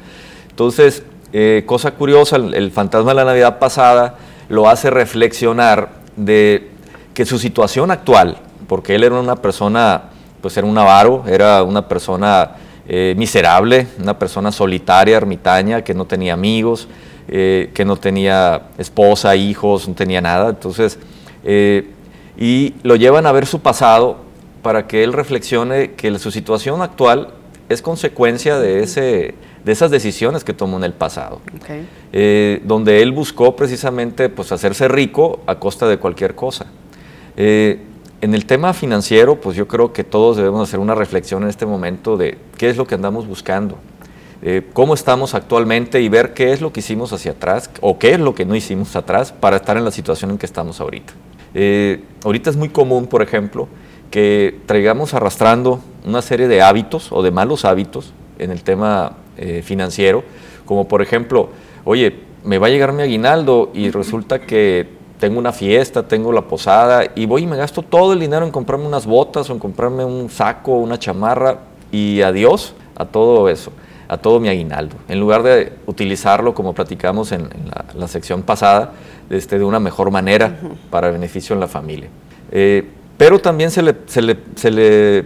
Entonces, eh, cosa curiosa, el, fantasma de la Navidad pasada lo hace reflexionar de que su situación actual, porque él era una persona, pues era un avaro, era una persona eh, miserable, una persona solitaria, ermitaña, que no tenía amigos, eh, que no tenía esposa, hijos, no tenía nada. Entonces, y lo llevan a ver su pasado para que él reflexione que su situación actual es consecuencia de ese de esas decisiones que tomó en el pasado, eh, donde él buscó precisamente pues, hacerse rico a costa de cualquier cosa. Eh, en el tema financiero, pues yo creo que todos debemos hacer una reflexión en este momento de qué es lo que andamos buscando, eh, cómo estamos actualmente y ver qué es lo que hicimos hacia atrás o qué es lo que no hicimos atrás para estar en la situación en que estamos ahorita. ahorita es muy común, por ejemplo, que traigamos arrastrando una serie de hábitos o de malos hábitos en el tema eh, financiero, como por ejemplo, oye, me va a llegar mi aguinaldo y resulta que tengo una fiesta, tengo la posada y voy y me gasto todo el dinero en comprarme unas botas o en comprarme un saco, una chamarra y adiós a todo eso, a todo mi aguinaldo. En lugar de utilizarlo, como platicamos en, la, sección pasada, este, de una mejor manera para beneficio en la familia. Eh, pero también se le, se le, se le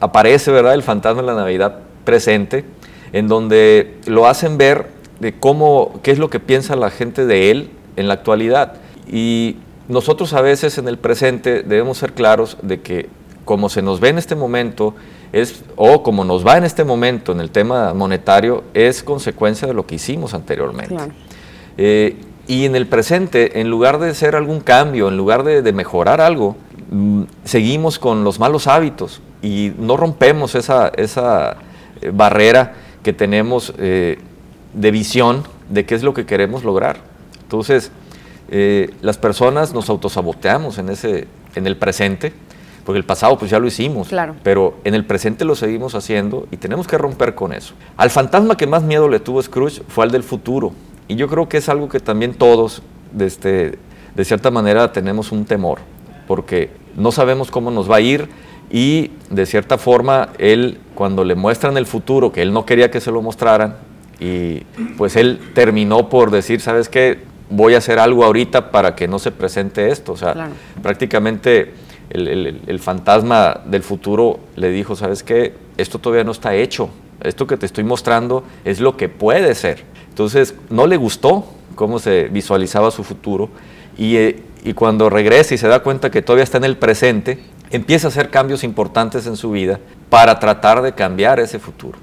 aparece ¿verdad? el fantasma de la Navidad presente en donde lo hacen ver de cómo, qué es lo que piensa la gente de él en la actualidad. Y nosotros a veces en el presente debemos ser claros de que como se nos ve en este momento, es, o como nos va en este momento en el tema monetario, es consecuencia de lo que hicimos anteriormente. Eh, y en el presente, en lugar de ser algún cambio, en lugar de, mejorar algo, seguimos con los malos hábitos y no rompemos esa, esa eh, barrera que tenemos eh, de visión de qué es lo que queremos lograr. Entonces, eh, las personas nos autosaboteamos en, ese, en el presente, porque el pasado pues ya lo hicimos, claro. pero en el presente lo seguimos haciendo y tenemos que romper con eso. Al fantasma que más miedo le tuvo Scrooge fue al del futuro, y yo creo que es algo que también todos, de, este, de cierta manera, tenemos un temor, porque no sabemos cómo nos va a ir, y de cierta forma él cuando le muestran el futuro que él no quería que se lo mostraran y pues él terminó por decir, ¿sabes qué? Voy a hacer algo ahorita para que no se presente esto. O sea, prácticamente el, fantasma del futuro le dijo, ¿sabes qué? Esto todavía no está hecho. Esto que te estoy mostrando es lo que puede ser. Entonces, no le gustó cómo se visualizaba su futuro y, eh, y cuando regresa y se da cuenta que todavía está en el presente, empieza a hacer cambios importantes en su vida para tratar de cambiar ese futuro.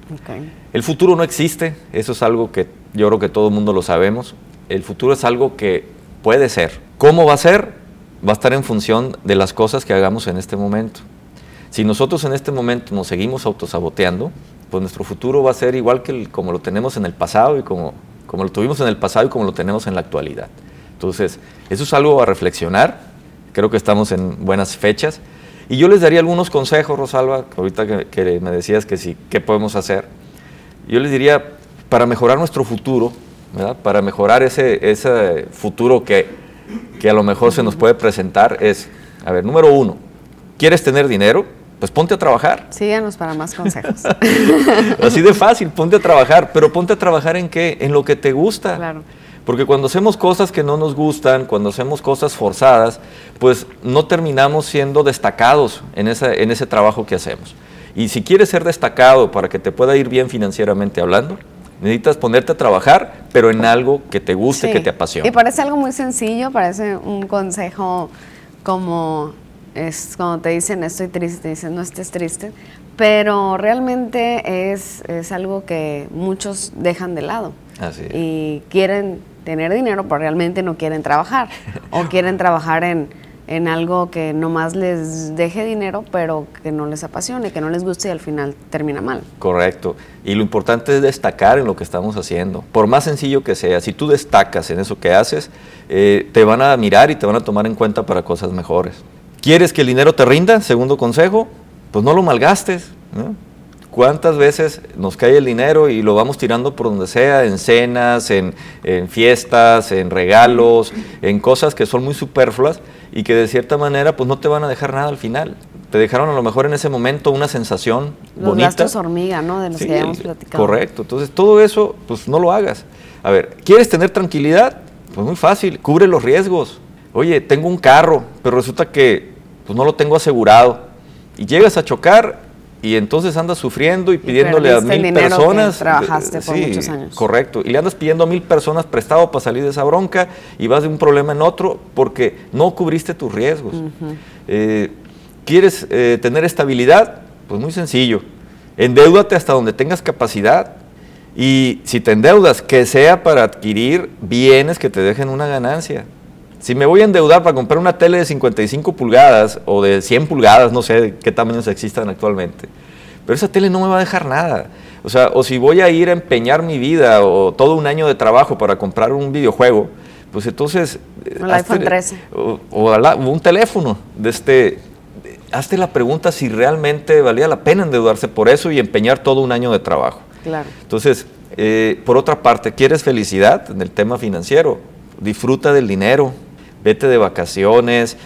El futuro no existe, eso es algo que yo creo que todo el mundo lo sabemos. El futuro es algo que puede ser. ¿Cómo va a ser? Va a estar en función de las cosas que hagamos en este momento. Si nosotros en este momento nos seguimos autosaboteando, pues nuestro futuro va a ser igual que como lo tenemos en el pasado y como, como lo tuvimos en el pasado y como lo tenemos en la actualidad. Entonces, eso es algo a reflexionar. Creo que estamos en buenas fechas. Y yo les daría algunos consejos, Rosalba, ahorita que, me decías que sí, ¿qué podemos hacer? Yo les diría, para mejorar nuestro futuro, para mejorar ese, ese futuro que, que a lo mejor se nos puede presentar es, a ver, número uno, ¿quieres tener dinero? Pues ponte a trabajar. Síganos para más consejos. Así de fácil, ponte a trabajar, pero ponte a trabajar en qué? En lo que te gusta. Claro. Porque cuando hacemos cosas que no nos gustan, cuando hacemos cosas forzadas, pues no terminamos siendo destacados en, esa, en ese trabajo que hacemos. Y si quieres ser destacado para que te pueda ir bien financieramente hablando, necesitas ponerte a trabajar, pero en algo que te guste, que te apasione. Y parece algo muy sencillo, parece un consejo como es cuando te dicen estoy triste, te dicen no estés triste, pero realmente es, es algo que muchos dejan de lado. Así. Y quieren tener dinero, pero realmente no quieren trabajar. o quieren trabajar en, en algo que nomás les deje dinero, pero que no les apasione, que no les guste y al final termina mal. Correcto. Y lo importante es destacar en lo que estamos haciendo. Por más sencillo que sea, si tú destacas en eso que haces, eh, te van a mirar y te van a tomar en cuenta para cosas mejores. ¿Quieres que el dinero te rinda? Segundo consejo, pues no lo malgastes. ¿Cuántas veces nos cae el dinero y lo vamos tirando por donde sea, en cenas, en, fiestas, en regalos, en cosas que son muy superfluas y que de cierta manera pues no te van a dejar nada al final? Te dejaron a lo mejor en ese momento una sensación Los bonita. gastos hormiga, ¿no? De los que habíamos platicado. Correcto. Entonces todo eso pues no lo hagas. A ver, ¿quieres tener tranquilidad? Pues muy fácil, cubre los riesgos. Oye, tengo un carro, pero resulta que pues no lo tengo asegurado. Y llegas a chocar y entonces andas sufriendo y pidiéndole a mil personas. Que trabajaste por muchos años. Correcto. Y le andas pidiendo a mil personas prestado para salir de esa bronca y vas de un problema en otro porque no cubriste tus riesgos. Eh, ¿Quieres eh, tener estabilidad? Pues muy sencillo. Endeúdate hasta donde tengas capacidad. Y si te endeudas, que sea para adquirir bienes que te dejen una ganancia. Si me voy a endeudar para comprar una tele de 55 pulgadas o de 100 pulgadas, no sé qué tamaños existan actualmente, pero esa tele no me va a dejar nada. O sea, o si voy a ir a empeñar mi vida o todo un año de trabajo para comprar un videojuego, pues entonces... El iPhone 13. O, o, un teléfono. De este, hazte la pregunta si realmente valía la pena endeudarse por eso y empeñar todo un año de trabajo. Claro. Entonces, eh, por otra parte, ¿quieres felicidad en el tema financiero? Disfruta del dinero, vete de vacaciones,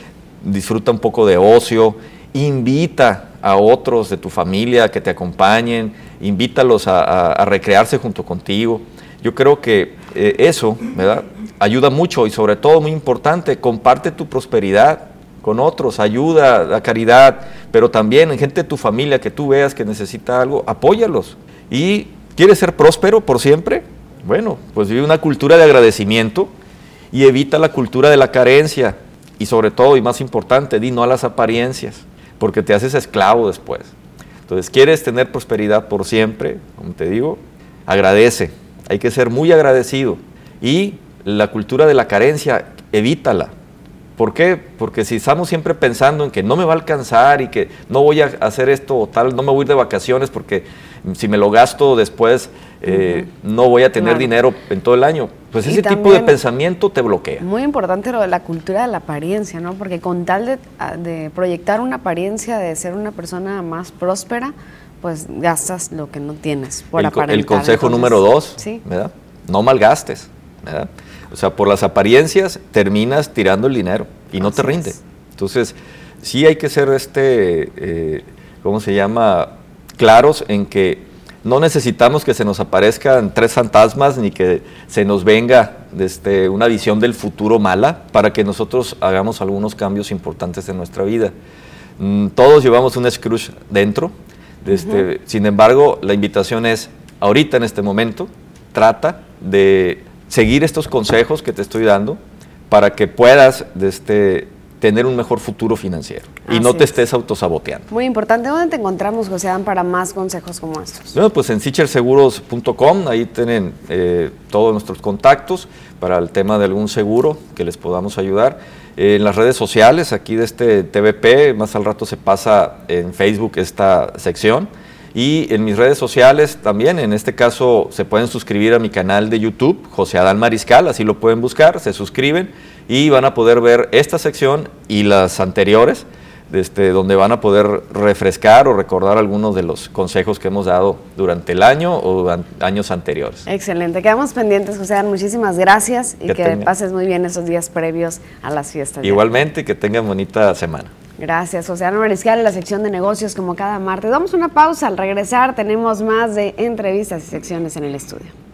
disfruta un poco de ocio, invita a otros de tu familia que te acompañen, invítalos a, recrearse junto contigo. Yo creo que eh, eso. Ayuda mucho y sobre todo muy importante, comparte tu prosperidad con otros, ayuda, a caridad, pero también en gente de tu familia que tú veas que necesita algo, apóyalos. ¿Y quieres ser próspero por siempre? Bueno, pues vive una cultura de agradecimiento, y evita la cultura de la carencia y sobre todo y más importante, di no a las apariencias, porque te haces esclavo después. Entonces, ¿quieres tener prosperidad por siempre? Como te digo, agradece, hay que ser muy agradecido y la cultura de la carencia, evítala. ¿Por qué? Porque si estamos siempre pensando en que no me va a alcanzar y que no voy a hacer esto o tal, no me voy de vacaciones porque si me lo gasto después eh, no voy a tener dinero en todo el año. Pues ese tipo de pensamiento te bloquea. Muy importante lo de la cultura de la apariencia, ¿no? Porque con tal de, proyectar una apariencia de ser una persona más próspera, pues gastas lo que no tienes por el, el consejo número dos, ¿verdad? No malgastes, ¿verdad? O sea, por las apariencias terminas tirando el dinero y no te rinde. Entonces, sí hay que ser este, eh, ¿cómo se llama? Claros en que no necesitamos que se nos aparezcan tres fantasmas ni que se nos venga desde una visión del futuro mala para que nosotros hagamos algunos cambios importantes en nuestra vida. Mm, todos llevamos un Scrooge dentro, este, sin embargo, la invitación es, ahorita en este momento, trata de seguir estos consejos que te estoy dando para que puedas este, tener un mejor futuro financiero y no te estés autosaboteando. Muy importante. ¿Dónde te encontramos, José Dan, para más consejos como estos? Bueno, pues en sicherseguros.com, ahí tienen eh, todos nuestros contactos para el tema de algún seguro que les podamos ayudar. en las redes sociales, aquí de este TVP, más al rato se pasa en Facebook esta sección. Y en mis redes sociales también, en este caso se pueden suscribir a mi canal de YouTube, José Adán Mariscal, así lo pueden buscar, se suscriben y van a poder ver esta sección y las anteriores este, donde van a poder refrescar o recordar algunos de los consejos que hemos dado durante el año o años anteriores. Excelente, quedamos pendientes, José. Muchísimas gracias y que, pases muy bien esos días previos a las fiestas. Igualmente, que tengan bonita semana. Gracias, José Ana Mariscal, en la sección de negocios como cada martes. Damos una pausa, al regresar tenemos más de entrevistas y secciones en el estudio.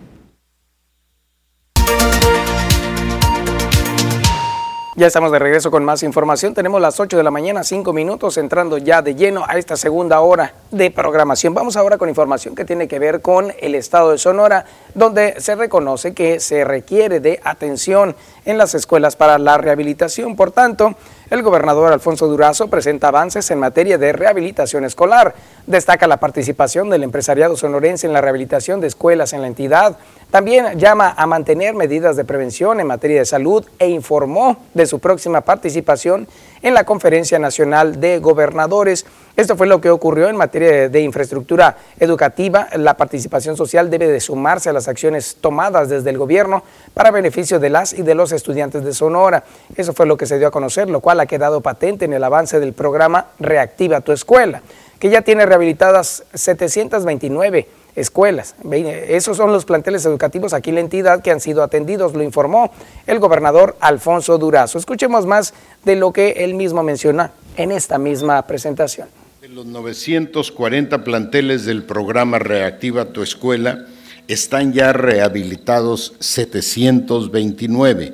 Ya estamos de regreso con más información. Tenemos las 8 de la mañana, 5 minutos, entrando ya de lleno a esta segunda hora de programación. Vamos ahora con información que tiene que ver con el estado de Sonora, donde se reconoce que se requiere de atención en las escuelas para la rehabilitación. Por tanto, el gobernador Alfonso Durazo presenta avances en materia de rehabilitación escolar. Destaca la participación del empresariado sonorense en la rehabilitación de escuelas en la entidad. También llama a mantener medidas de prevención en materia de salud e informó de su próxima participación en la Conferencia Nacional de Gobernadores. Esto fue lo que ocurrió en materia de infraestructura educativa. La participación social debe de sumarse a las acciones tomadas desde el gobierno para beneficio de las y de los estudiantes de Sonora. Eso fue lo que se dio a conocer, lo cual ha quedado patente en el avance del programa Reactiva tu Escuela, que ya tiene rehabilitadas 729 escuelas. Esos son los planteles educativos aquí en la entidad que han sido atendidos, lo informó el gobernador Alfonso Durazo. Escuchemos más de lo que él mismo menciona en esta misma presentación. De los 940 planteles del programa Reactiva tu Escuela, están ya rehabilitados 729,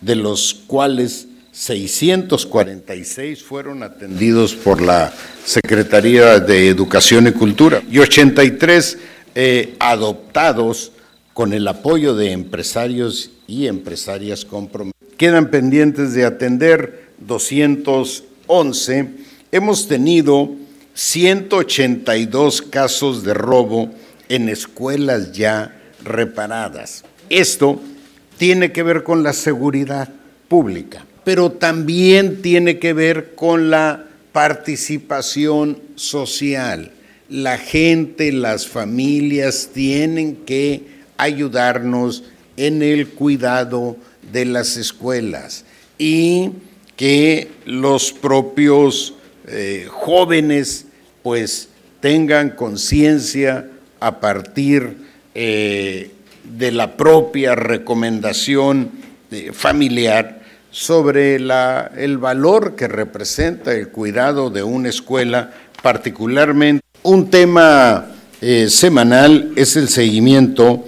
de los cuales 646 fueron atendidos por la Secretaría de Educación y Cultura y 83 eh, adoptados con el apoyo de empresarios y empresarias comprometidos. Quedan pendientes de atender 211. Hemos tenido 182 casos de robo en escuelas ya reparadas. Esto tiene que ver con la seguridad pública pero también tiene que ver con la participación social. La gente, las familias tienen que ayudarnos en el cuidado de las escuelas y que los propios eh, jóvenes pues tengan conciencia a partir eh, de la propia recomendación eh, familiar sobre el valor que representa el cuidado de una escuela, particularmente un tema semanal es el seguimiento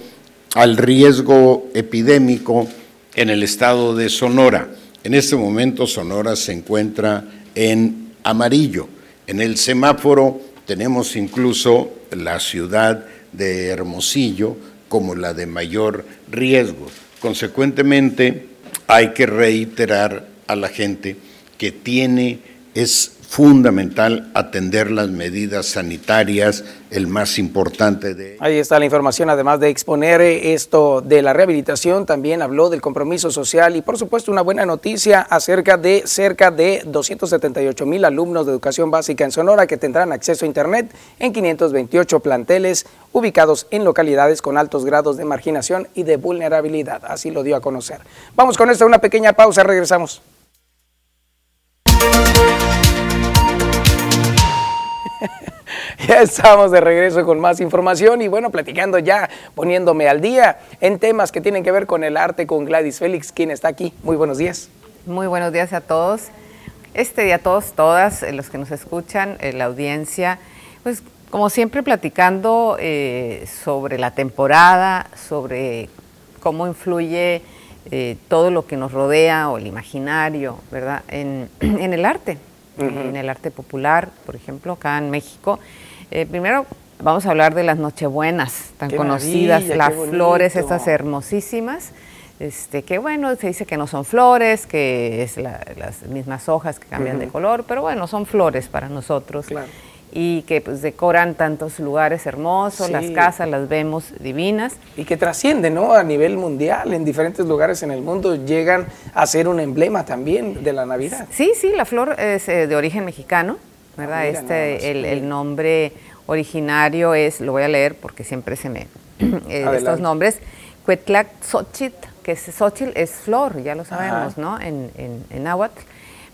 al riesgo epidémico en el estado de Sonora. En este momento Sonora se encuentra en amarillo. En el semáforo tenemos incluso la ciudad de Hermosillo como la de mayor riesgo. Consecuentemente, hay que reiterar a la gente que tiene, es fundamental atender las medidas sanitarias, el más importante de... Ahí está la información, además de exponer esto de la rehabilitación, también habló del compromiso social y por supuesto una buena noticia acerca de cerca de 278 mil alumnos de educación básica en Sonora que tendrán acceso a Internet en 528 planteles ubicados en localidades con altos grados de marginación y de vulnerabilidad. Así lo dio a conocer. Vamos con esto, una pequeña pausa, regresamos. Ya estamos de regreso con más información y bueno, platicando ya, poniéndome al día en temas que tienen que ver con el arte con Gladys Félix, quien está aquí. Muy buenos días. Muy buenos días a todos. Este día a todos, todas, eh, los que nos escuchan, eh, la audiencia, pues como siempre platicando eh, sobre la temporada, sobre cómo influye todo lo que nos rodea o el imaginario, ¿verdad? En el arte, en el arte popular, por ejemplo, acá en México. Eh, primero vamos a hablar de las Nochebuenas, tan conocidas, las flores estas hermosísimas. Este, que bueno, se dice que no son flores, que es las mismas hojas que cambian de color, pero bueno, son flores para nosotros. Y que pues decoran tantos lugares hermosos, las casas las vemos divinas. Y que trascienden, ¿no? A nivel mundial, en diferentes lugares en el mundo llegan a ser un emblema también de la Navidad. Sí, sí, la flor es eh, de origen mexicano. ¿verdad? Ah, este, el, nombre originario es, lo voy a leer porque siempre se me... Eh, estos nombres, Cuetlac Xochitl, que es Xochitl es flor, ya lo sabemos, ¿no? En, en, náhuatl.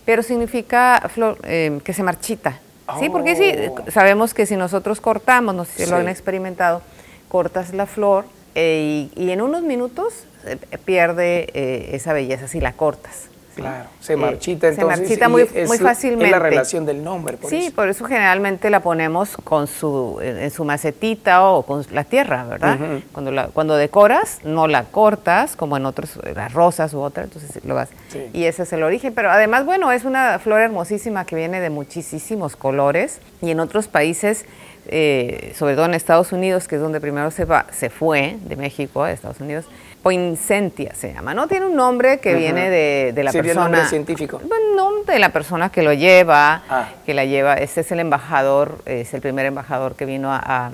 pero significa flor, eh, que se marchita. Sí, porque sí, Oh. sabemos que si nosotros cortamos, no sé si Sí. lo han experimentado, cortas la flor eh, y, y en unos minutos eh, pierde eh, esa belleza si la cortas. Claro, se Eh, marchita entonces. Se marchita muy, es muy fácilmente. Es la relación del nombre, por sí, eso. por eso generalmente la ponemos con su, en su macetita o con la tierra, ¿verdad? Cuando, la, cuando decoras, no la cortas, como en otros, las rosas u otras, entonces lo vas. Sí. Y ese es el origen. Pero además, bueno, es una flor hermosísima que viene de muchísimos colores y en otros países, eh, sobre todo en Estados Unidos, que es donde primero se, va, se fue, de México a Estados Unidos, poinsettia se llama, ¿no? Tiene un nombre que viene de, de la Sería el persona. nombre científico. No de la persona que lo lleva, Ah. que la lleva. Este es el embajador, es el primer embajador que vino a, a-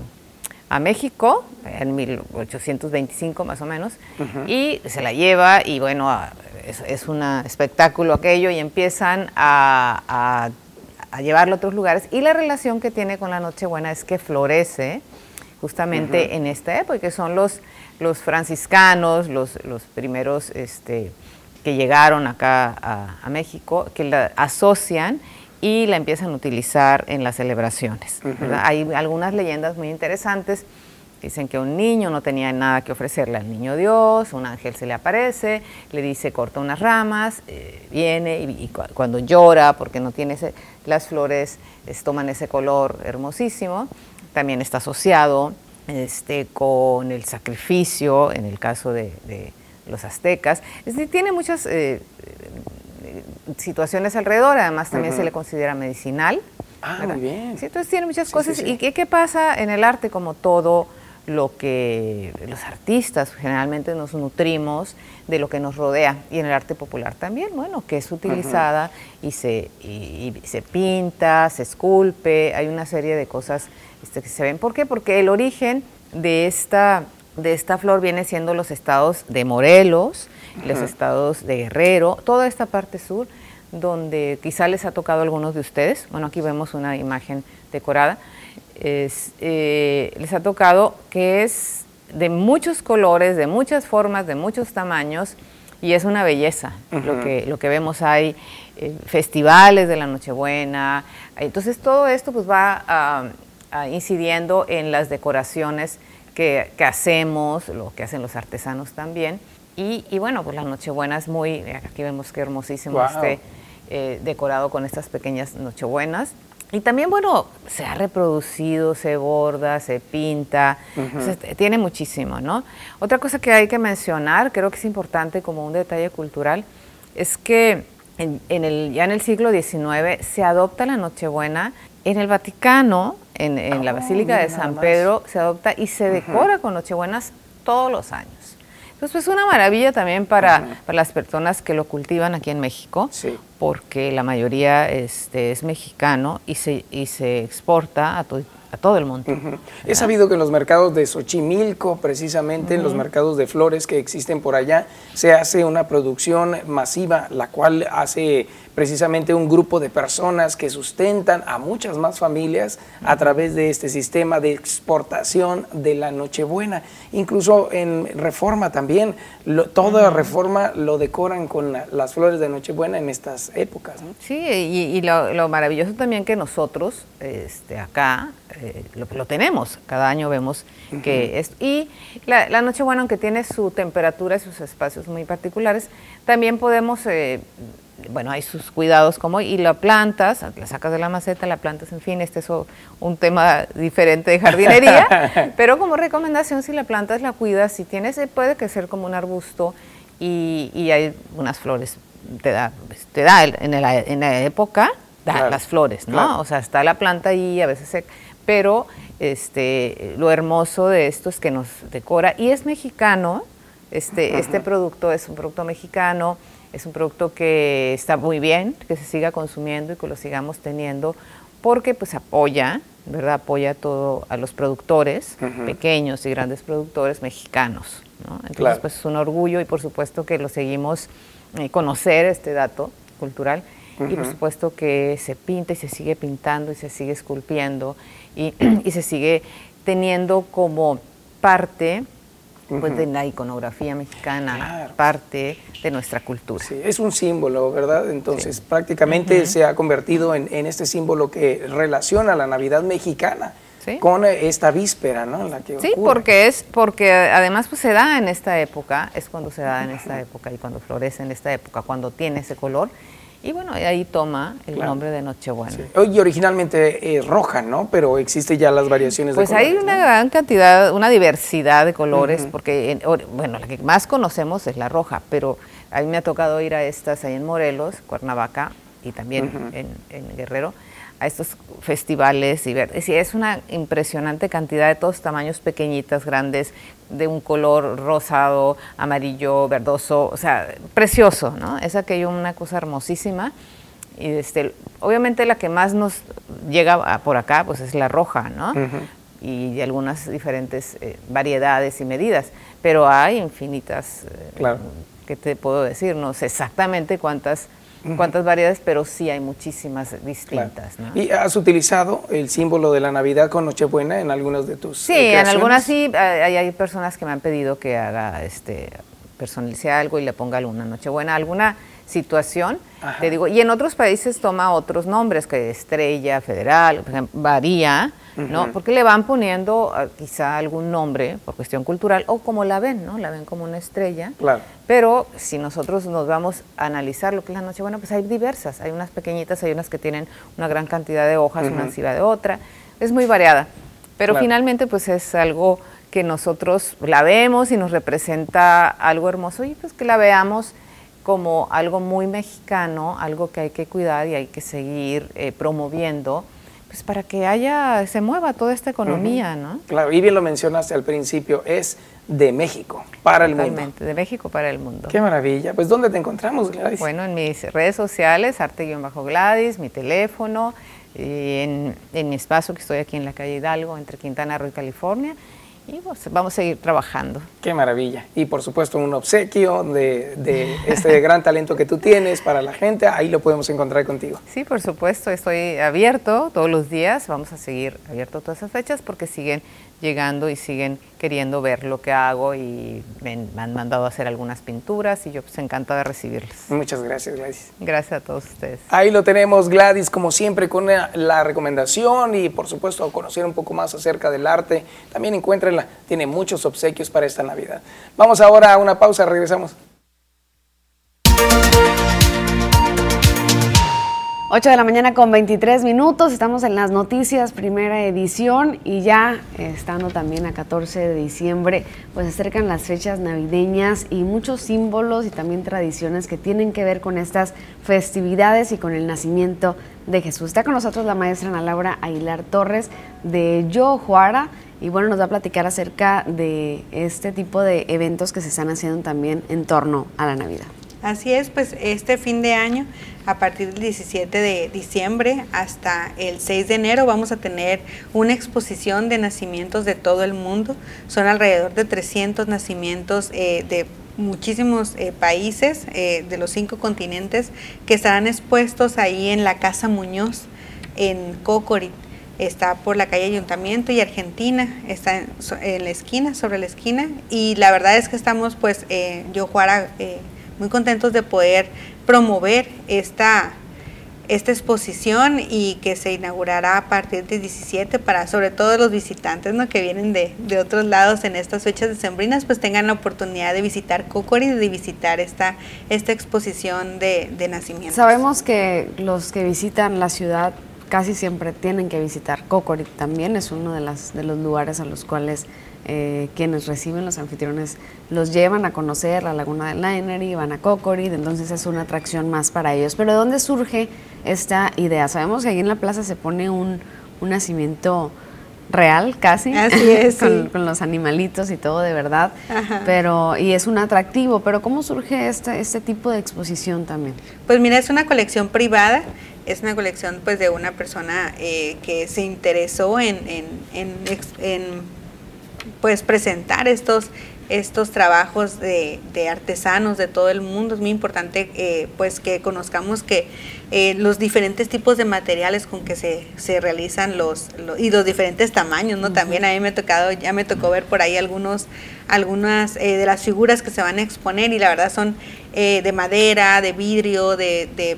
a México en 1825 más o menos, y se la lleva y bueno, a- es, es un espectáculo aquello y empiezan a, llevarlo a otros lugares. Y la relación que tiene con la Nochebuena es que florece justamente en esta época, que son los, los franciscanos, los, los primeros este, que llegaron acá a, a México, que la asocian y la empiezan a utilizar en las celebraciones. Hay algunas leyendas muy interesantes. Dicen que un niño no tenía nada que ofrecerle al niño Dios, un ángel se le aparece, le dice corta unas ramas, eh, viene y, y cu- cuando llora porque no tiene ese- las flores es- toman ese color hermosísimo. También está asociado este, con el sacrificio, en el caso de, de los aztecas. Es decir, tiene muchas eh, eh, situaciones alrededor, además también se le considera medicinal. Ah, ¿verdad? muy bien. Sí, entonces tiene muchas Sí, cosas. sí. ¿Y qué, qué pasa en el arte? Como todo lo que los artistas generalmente nos nutrimos de lo que nos rodea y en el arte popular también, bueno, que es utilizada y, se, y, y se pinta, se esculpe, hay una serie de cosas este, que se ven. ¿Por qué? Porque el origen de esta, de esta flor viene siendo los estados de Morelos, los estados de Guerrero, toda esta parte sur, donde quizá les ha tocado a algunos de ustedes. Bueno, aquí vemos una imagen decorada. Es, eh, les ha tocado que es de muchos colores, de muchas formas, de muchos tamaños y es una belleza. lo, que, lo que vemos hay eh, festivales de la Nochebuena. Entonces todo esto pues va ah, ah, incidiendo en las decoraciones que, que hacemos, lo que hacen los artesanos también. Y, y bueno, pues la Nochebuena es muy, aquí vemos qué hermosísimo Guau. este eh, decorado con estas pequeñas Nochebuenas. Y también, bueno, se ha reproducido, se borda, se pinta, tiene muchísimo, ¿no? Otra cosa que hay que mencionar, creo que es importante como un detalle cultural, es que en, en el, ya en el siglo XIX se adopta la Nochebuena en el Vaticano, en, en la Oh, Basílica de San. Pedro, se adopta y se decora con Nochebuenas todos los años. Entonces es una maravilla también para, para las personas que lo cultivan aquí en México, porque la mayoría este, es mexicano y se, y se exporta a, to- a todo el mundo. He sabido que en los mercados de Xochimilco, precisamente en los mercados de flores que existen por allá, se hace una producción masiva, la cual hace precisamente un grupo de personas que sustentan a muchas más familias a través de este sistema de exportación de la Nochebuena. Incluso en Reforma también, lo- toda Reforma lo decoran con la- las flores de Nochebuena en estas épocas. ¿no? Sí, y, y lo, lo maravilloso también que nosotros este, acá eh, lo, lo tenemos. Cada año vemos que es. Y la, la Nochebuena, aunque tiene su temperatura y sus espacios muy particulares, también podemos. eh, bueno, hay sus cuidados como y la plantas, la sacas de la maceta, la plantas, en fin, este es un tema diferente de jardinería, pero como recomendación si la plantas, la cuidas, si tienes, eh, puede que ser como un arbusto y, y hay unas flores, te da, te da en, la, en la época, da Claro, las flores, ¿no? claro. O sea, está la planta ahí, a veces se, pero este, lo hermoso de esto es que nos decora y es mexicano, este, este producto es un producto mexicano, es un producto que está muy bien, que se siga consumiendo y que lo sigamos teniendo, porque pues apoya, ¿verdad? Apoya todo a los productores, pequeños y grandes productores mexicanos, ¿no? Entonces Claro. pues es un orgullo y por supuesto que lo seguimos eh, conocer este dato cultural y por supuesto que se pinta y se sigue pintando y se sigue esculpiendo y, y se sigue teniendo como parte pues de la iconografía mexicana, parte de nuestra cultura. Sí, es un símbolo, ¿verdad? Entonces prácticamente se ha convertido en, este símbolo que relaciona la Navidad mexicana. Con esta víspera, ¿no? La que sí, porque es porque además pues se da en esta época, es cuando se da en esta época y cuando florece en esta época, cuando tiene ese color y bueno, ahí toma el nombre de Nochebuena. Hoy originalmente es roja, ¿no? Pero existe ya las variaciones pues de colores. Pues hay una gran cantidad, una diversidad de colores, porque, bueno, la que más conocemos es la roja, pero a mí me ha tocado ir a estas ahí en Morelos, Cuernavaca y también en Guerrero a estos festivales y ver. es una impresionante cantidad de todos tamaños, pequeñitas, grandes, de un color rosado, amarillo, verdoso, o sea, precioso, ¿no? Es aquello una cosa hermosísima. Y este, obviamente la que más nos llega por acá, pues es la roja, ¿no? Y algunas diferentes eh, variedades y medidas, pero hay infinitas, eh, claro. ¿qué te puedo decir? No sé exactamente cuántas cuántas variedades, pero sí hay muchísimas distintas. ¿Y has utilizado el símbolo de la Navidad con Nochebuena en algunas de tus Sí, en algunas sí, hay, hay, personas que me han pedido que haga, este, personalice algo y le ponga alguna Nochebuena, alguna situación, te digo, y en otros países toma otros nombres, que estrella, federal, por ¿no? Porque le van poniendo ah, quizá algún nombre por cuestión cultural o como la ven, ¿no? La ven como una estrella. Claro. Pero si nosotros nos vamos a analizar lo que es la Nochebuena, pues hay diversas. Hay unas pequeñitas, hay unas que tienen una gran cantidad de hojas, una encima de otra. Es muy variada. Pero finalmente, pues es algo que nosotros la vemos y nos representa algo hermoso y pues que la veamos como algo muy mexicano, algo que hay que cuidar y hay que seguir eh, promoviendo pues para que haya, se mueva toda esta economía, ¿no? Claro, y bien lo mencionaste al principio, es de México para el mundo. de México para el mundo. Qué maravilla. Pues, ¿dónde te encontramos, Gladys? Bueno, en mis redes sociales, arte-gladys, mi teléfono, y en, en mi espacio que estoy aquí en la calle Hidalgo, entre Quintana Roo y California y pues, vamos a seguir trabajando. Qué maravilla. Y por supuesto un obsequio de, de este gran talento que tú tienes para la gente, ahí lo podemos encontrar contigo. Sí, por supuesto, estoy abierto todos los días, vamos a seguir abierto todas esas fechas porque siguen llegando y siguen queriendo ver lo que hago y me, han mandado a hacer algunas pinturas y yo pues encantada de recibirles. Muchas gracias Gladys. Gracias a todos ustedes. Ahí lo tenemos Gladys como siempre con la, recomendación y por supuesto conocer un poco más acerca del arte. También encuéntrenla, tiene muchos obsequios para esta Navidad. Vamos ahora a una pausa, regresamos. 8 de la mañana con 23 minutos, estamos en las noticias, primera edición y ya estando también a 14 de diciembre, pues acercan las fechas navideñas y muchos símbolos y también tradiciones que tienen que ver con estas festividades y con el nacimiento de Jesús. Está con nosotros la maestra Ana Laura Aguilar Torres de Yo Juara y bueno, nos va a platicar acerca de este tipo de eventos que se están haciendo también en torno a la Navidad. Así es, pues este fin de año, a partir del 17 de diciembre hasta el 6 de enero, vamos a tener una exposición de nacimientos de todo el mundo. Son alrededor de 300 nacimientos eh, de muchísimos eh, países eh, de los cinco continentes que estarán expuestos ahí en la Casa Muñoz en Cocorit. Está por la calle Ayuntamiento y Argentina, está en, la esquina, sobre la esquina. Y la verdad es que estamos, pues, yo, Juara, muy contentos de poder promover esta, esta exposición y que se inaugurará a partir del 17 para sobre todo los visitantes ¿no? que vienen de, de otros lados en estas fechas decembrinas pues tengan la oportunidad de visitar Cocori y de visitar esta, esta exposición de, de nacimiento. Sabemos que los que visitan la ciudad casi siempre tienen que visitar Cocori también, es uno de, las, de los lugares a los cuales eh, quienes reciben los anfitriones los llevan a conocer la laguna del Linery, van a Cocorid, entonces es una atracción más para ellos. Pero ¿de dónde surge esta idea? Sabemos que aquí en la plaza se pone un, nacimiento real casi, Así es, con, los animalitos y todo de verdad, pero y es un atractivo, pero ¿cómo surge este, este tipo de exposición también? Pues mira, es una colección privada, es una colección pues de una persona eh, que se interesó en, en, en, en pues presentar estos, estos trabajos de, artesanos de todo el mundo. Es muy importante eh, pues que conozcamos que eh, los diferentes tipos de materiales con que se, se realizan los, y los diferentes tamaños, ¿no? También a mí me ha tocado, ya me tocó ver por ahí algunos, algunas eh, de las figuras que se van a exponer y la verdad son de madera, de vidrio, de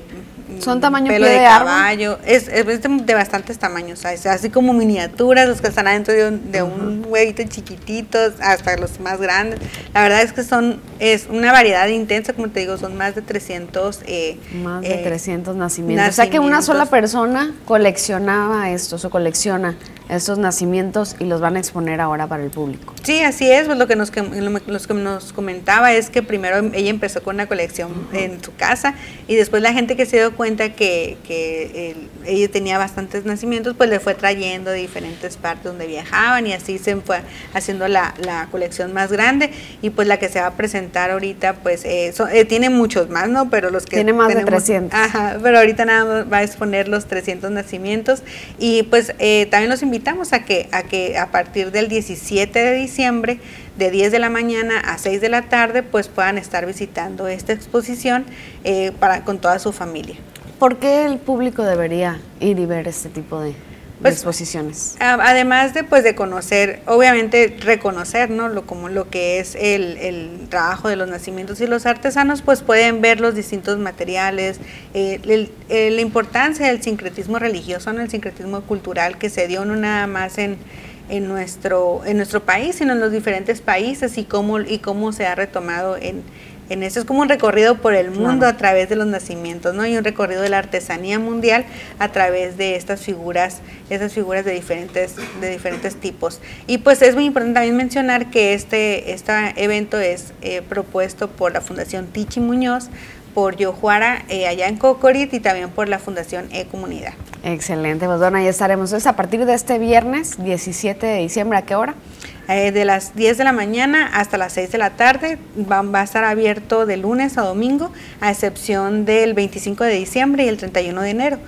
son tamaño pelo de, caballo. Es, de bastantes tamaños, así como miniaturas, los que están adentro de un, huevito chiquititos hasta los más grandes. La verdad es que son es una variedad intensa, como te digo, son más de 300 eh, más de 300 eh, nacimientos. O sea que una sola persona coleccionaba estos o colecciona estos nacimientos y los van a exponer ahora para el público. Sí, así es, pues lo que nos, lo que nos comentaba es que primero ella empezó con una colección en su casa y después la gente que se dio cuenta que, que ella tenía bastantes nacimientos, pues le fue trayendo de diferentes partes donde viajaban y así se fue haciendo la, la colección más grande y pues la que se va a presentar ahorita pues eh, eh, tiene muchos más, ¿no? Pero los que... Tiene más de 300. Ajá, pero ahorita nada más va a exponer los 300 nacimientos y pues eh, también los invitamos invitamos a que, a que a partir del 17 de diciembre, de 10 de la mañana a 6 de la tarde, pues puedan estar visitando esta exposición eh, para, con toda su familia. ¿Por qué el público debería ir y ver este tipo de, pues, exposiciones. Además de pues de conocer, obviamente reconocer, ¿no? Lo como lo que es el, el trabajo de los nacimientos y los artesanos, pues pueden ver los distintos materiales, eh, la importancia del sincretismo religioso, ¿no? el sincretismo cultural que se dio no nada más en en nuestro en nuestro país, sino en los diferentes países y cómo y cómo se ha retomado en en eso es como un recorrido por el mundo a través de los nacimientos, ¿no? Y un recorrido de la artesanía mundial a través de estas figuras, esas figuras de diferentes, de diferentes tipos. Y pues es muy importante también mencionar que este, este evento es eh, propuesto por la Fundación Tichi Muñoz, por Yojuara eh, allá en Cocorit y también por la Fundación E-Comunidad. Excelente, pues bueno, ahí estaremos. Entonces, a partir de este viernes 17 de diciembre, ¿a qué hora? Eh, de las 10 de la mañana hasta las 6 de la tarde. Va, va, a estar abierto de lunes a domingo, a excepción del 25 de diciembre y el 31 de enero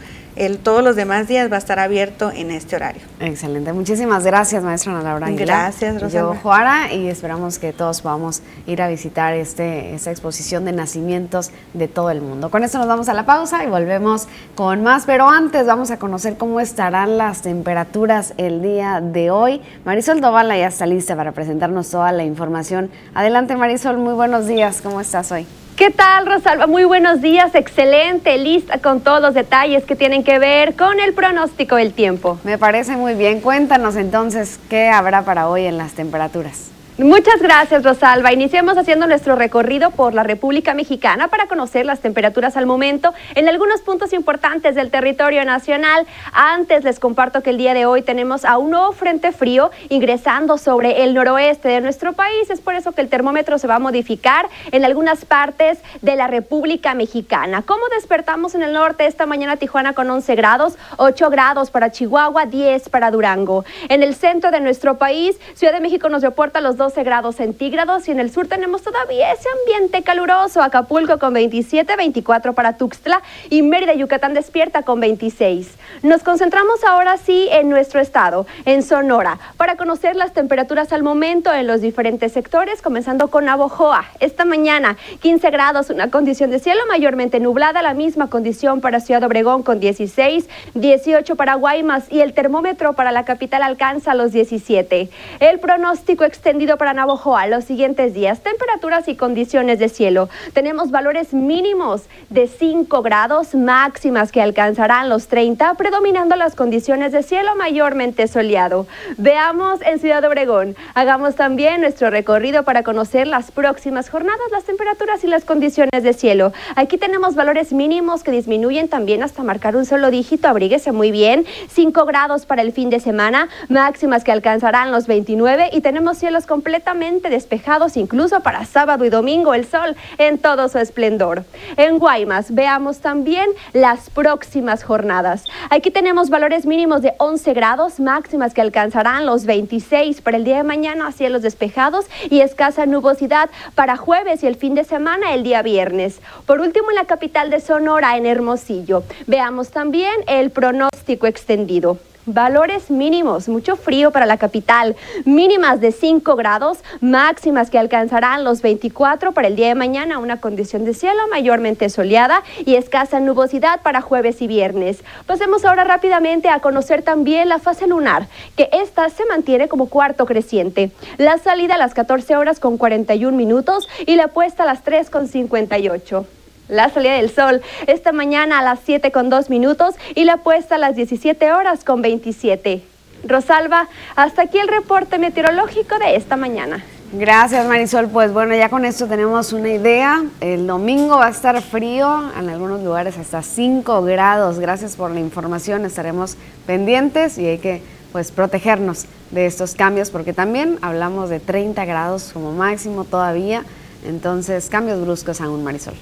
el, todos los demás días va a estar abierto en este horario. Excelente, muchísimas gracias maestra Ana Laura Gracias. Yo Juara y esperamos que todos podamos ir a visitar este, esta exposición de nacimientos de todo el mundo. Con esto nos vamos a la pausa y volvemos con más, pero antes vamos a conocer cómo estarán las temperaturas el día de hoy. Marisol Dovala ya está lista para presentarnos toda la información. Adelante Marisol, muy buenos días, ¿cómo estás hoy? ¿Qué tal, Rosalba? Muy buenos días, excelente, lista con todos los detalles que tienen que ver con el pronóstico del tiempo. Me parece muy bien. Cuéntanos entonces qué habrá para hoy en las temperaturas. Muchas gracias, Rosalba. Iniciamos haciendo nuestro recorrido por la República Mexicana para conocer las temperaturas al momento en algunos puntos importantes del territorio nacional. Antes les comparto que el día de hoy tenemos a un nuevo frente frío ingresando sobre el noroeste de nuestro país. Es por eso que el termómetro se va a modificar en algunas partes de la República Mexicana. ¿Cómo despertamos en el norte esta mañana Tijuana con 11 grados, 8 grados para Chihuahua, 10 para Durango? En el centro de nuestro país, Ciudad de México nos reporta los 12 grados centígrados y en el sur tenemos todavía ese ambiente caluroso. Acapulco con 27, 24 para Tuxtla y Mérida, Yucatán despierta con 26. Nos concentramos ahora sí en nuestro estado, en Sonora, para conocer las temperaturas al momento en los diferentes sectores, comenzando con Navojoa. Esta mañana 15 grados, una condición de cielo mayormente nublada, la misma condición para Ciudad Obregón con 16, 18 para Guaymas y el termómetro para la capital alcanza los 17. El pronóstico extendido para Navojoa los siguientes días. Temperaturas y condiciones de cielo. Tenemos valores mínimos de 5 grados, máximas que alcanzarán los 30, predominando las condiciones de cielo mayormente soleado. Veamos en Ciudad Obregón. Hagamos también nuestro recorrido para conocer las próximas jornadas, las temperaturas y las condiciones de cielo. Aquí tenemos valores mínimos que disminuyen también hasta marcar un solo dígito. Abríguese muy bien. 5 grados para el fin de semana, máximas que alcanzarán los 29 y tenemos cielos con completamente despejados incluso para sábado y domingo, el sol en todo su esplendor. En Guaymas veamos también las próximas jornadas. Aquí tenemos valores mínimos de 11 grados, máximas que alcanzarán los 26 para el día de mañana, cielos despejados y escasa nubosidad para jueves y el fin de semana el día viernes. Por último, en la capital de Sonora, en Hermosillo, veamos también el pronóstico extendido. Valores mínimos, mucho frío para la capital, mínimas de 5 grados, máximas que alcanzarán los 24 para el día de mañana, una condición de cielo mayormente soleada y escasa nubosidad para jueves y viernes. Pasemos ahora rápidamente a conocer también la fase lunar, que esta se mantiene como cuarto creciente. La salida a las 14 horas con 41 minutos y la puesta a las 3 con 58 la salida del sol esta mañana a las 7 con 2 minutos y la puesta a las 17 horas con 27. Rosalba, hasta aquí el reporte meteorológico de esta mañana. Gracias Marisol, pues bueno, ya con esto tenemos una idea. El domingo va a estar frío, en algunos lugares hasta 5 grados. Gracias por la información, estaremos pendientes y hay que pues protegernos de estos cambios porque también hablamos de 30 grados como máximo todavía. Entonces, cambios bruscos aún, Marisol.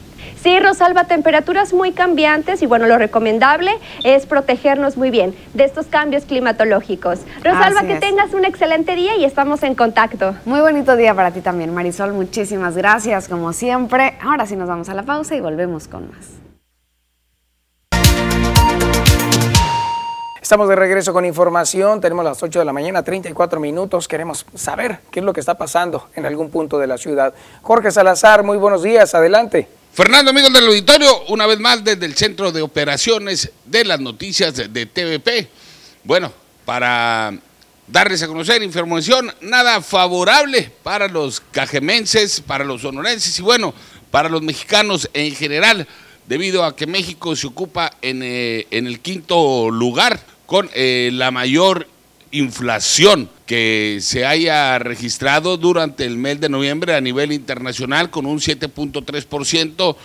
Sí, Rosalba, temperaturas muy cambiantes y bueno, lo recomendable es protegernos muy bien de estos cambios climatológicos. Rosalba, que tengas un excelente día y estamos en contacto. Muy bonito día para ti también, Marisol. Muchísimas gracias, como siempre. Ahora sí nos vamos a la pausa y volvemos con más. Estamos de regreso con información. Tenemos las 8 de la mañana, 34 minutos. Queremos saber qué es lo que está pasando en algún punto de la ciudad. Jorge Salazar, muy buenos días. Adelante. Fernando, amigos del auditorio, una vez más desde el Centro de Operaciones de las Noticias de TVP. Bueno, para darles a conocer información nada favorable para los cajemenses, para los sonorenses y bueno, para los mexicanos en general, debido a que México se ocupa en, eh, en el quinto lugar con eh, la mayor inflación que se haya registrado durante el mes de noviembre a nivel internacional con un 7.3%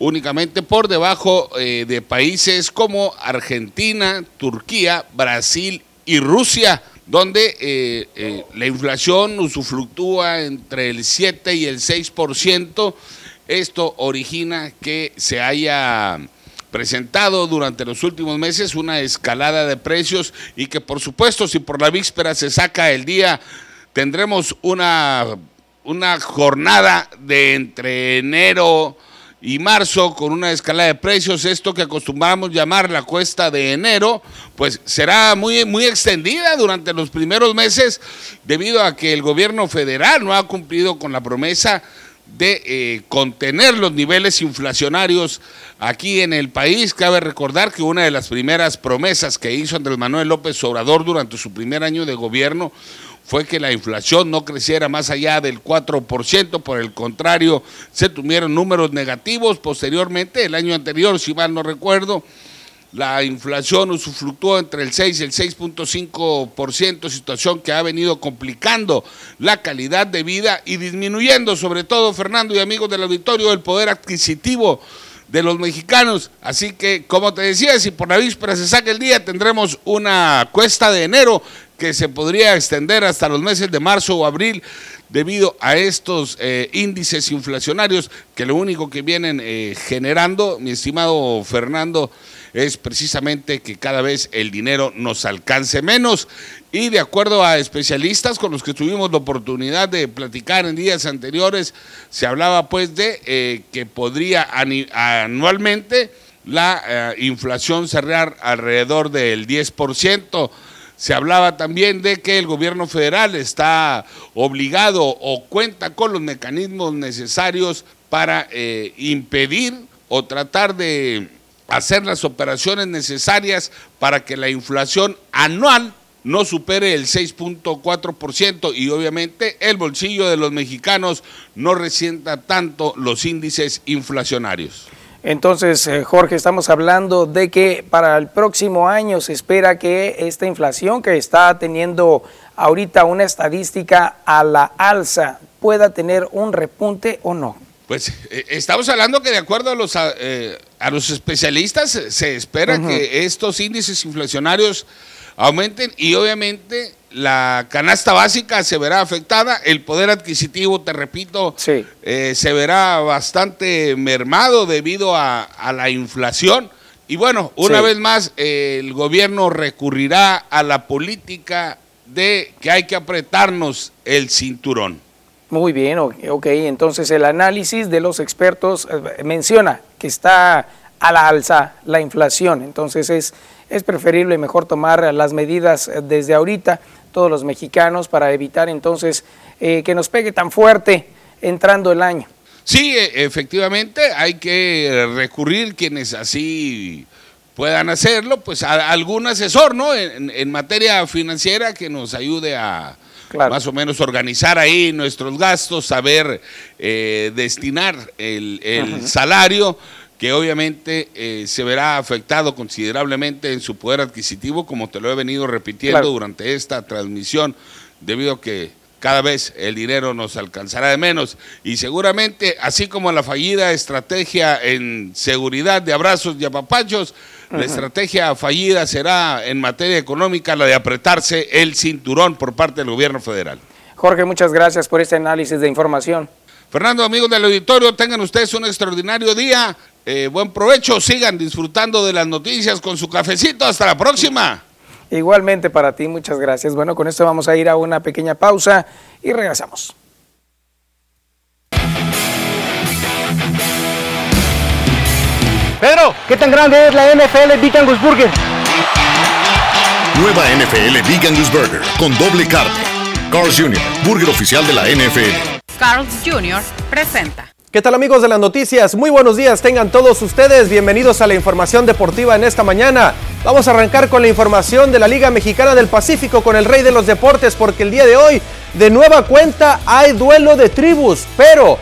únicamente por debajo eh, de países como Argentina, Turquía, Brasil y Rusia, donde la inflación fluctúa entre el 7 y el 6%. Esto origina que se haya presentado durante los últimos meses una escalada de precios y que por supuesto si por la víspera se saca el día tendremos una, una jornada de entre enero y marzo con una escalada de precios, esto que acostumbramos llamar la cuesta de enero, pues será muy, muy extendida durante los primeros meses debido a que el gobierno federal no ha cumplido con la promesa de eh, contener los niveles inflacionarios aquí en el país. Cabe recordar que una de las primeras promesas que hizo Andrés Manuel López Obrador durante su primer año de gobierno fue que la inflación no creciera más allá del 4%, por el contrario, se tuvieron números negativos posteriormente, el año anterior, si mal no recuerdo, la inflación fluctuó entre el 6 y el 6.5%, situación que ha venido complicando la calidad de vida y disminuyendo, sobre todo, Fernando y amigos del auditorio, el poder adquisitivo de los mexicanos. Así que, como te decía, si por la víspera se saca el día, tendremos una cuesta de enero que se podría extender hasta los meses de marzo o abril debido a estos eh, índices inflacionarios que lo único que vienen eh, generando, mi estimado Fernando, es precisamente que cada vez el dinero nos alcance menos. Y de acuerdo a especialistas con los que tuvimos la oportunidad de platicar en días anteriores, se hablaba pues de eh, que podría anualmente la eh, inflación cerrar alrededor del 10%. Se hablaba también de que el gobierno federal está obligado o cuenta con los mecanismos necesarios para eh, impedir o tratar de hacer las operaciones necesarias para que la inflación anual no supere el 6.4% y obviamente el bolsillo de los mexicanos no resienta tanto los índices inflacionarios. Entonces, eh, Jorge, estamos hablando de que para el próximo año se espera que esta inflación que está teniendo ahorita una estadística a la alza pueda tener un repunte o no. Pues eh, estamos hablando que de acuerdo a los, eh, a los especialistas se espera que estos índices inflacionarios aumenten y obviamente la canasta básica se verá afectada, el poder adquisitivo, te repito, eh, se verá bastante mermado debido a, la inflación. Y bueno, una vez más, el gobierno recurrirá a la política de que hay que apretarnos el cinturón. Muy bien, ok, entonces el análisis de los expertos eh, menciona que está a la alza la inflación. Entonces es, es preferible mejor tomar las medidas desde ahorita, todos los mexicanos, para evitar entonces eh, que nos pegue tan fuerte entrando el año. Sí, e, efectivamente, hay que recurrir quienes así puedan hacerlo, pues a algún asesor, ¿no? En, materia financiera que nos ayude a más o menos organizar ahí nuestros gastos, saber eh, destinar el, salario que obviamente eh, se verá afectado considerablemente en su poder adquisitivo, como te lo he venido repitiendo durante esta transmisión, debido a que cada vez el dinero nos alcanzará de menos. Y seguramente, así como la fallida estrategia en seguridad de abrazos y apapachos, la estrategia fallida será en materia económica la de apretarse el cinturón por parte del gobierno federal. Jorge, muchas gracias por este análisis de información. Fernando, amigos del auditorio, tengan ustedes un extraordinario día. Eh, buen provecho, sigan disfrutando de las noticias con su cafecito. Hasta la próxima. Igualmente para ti, muchas gracias. Bueno, con esto vamos a ir a una pequeña pausa y regresamos. Pedro, ¿qué tan grande es la NFL Big Angus Burger? Nueva NFL Big Angus Burger con doble carne. Carl's Jr., burger oficial de la NFL. Carl's Jr. presenta. ¿Qué tal amigos de las noticias? Muy buenos días, tengan todos ustedes bienvenidos a la información deportiva en esta mañana. Vamos a arrancar con la información de la Liga Mexicana del Pacífico con el rey de los deportes porque el día de hoy de nueva cuenta hay duelo de tribus, pero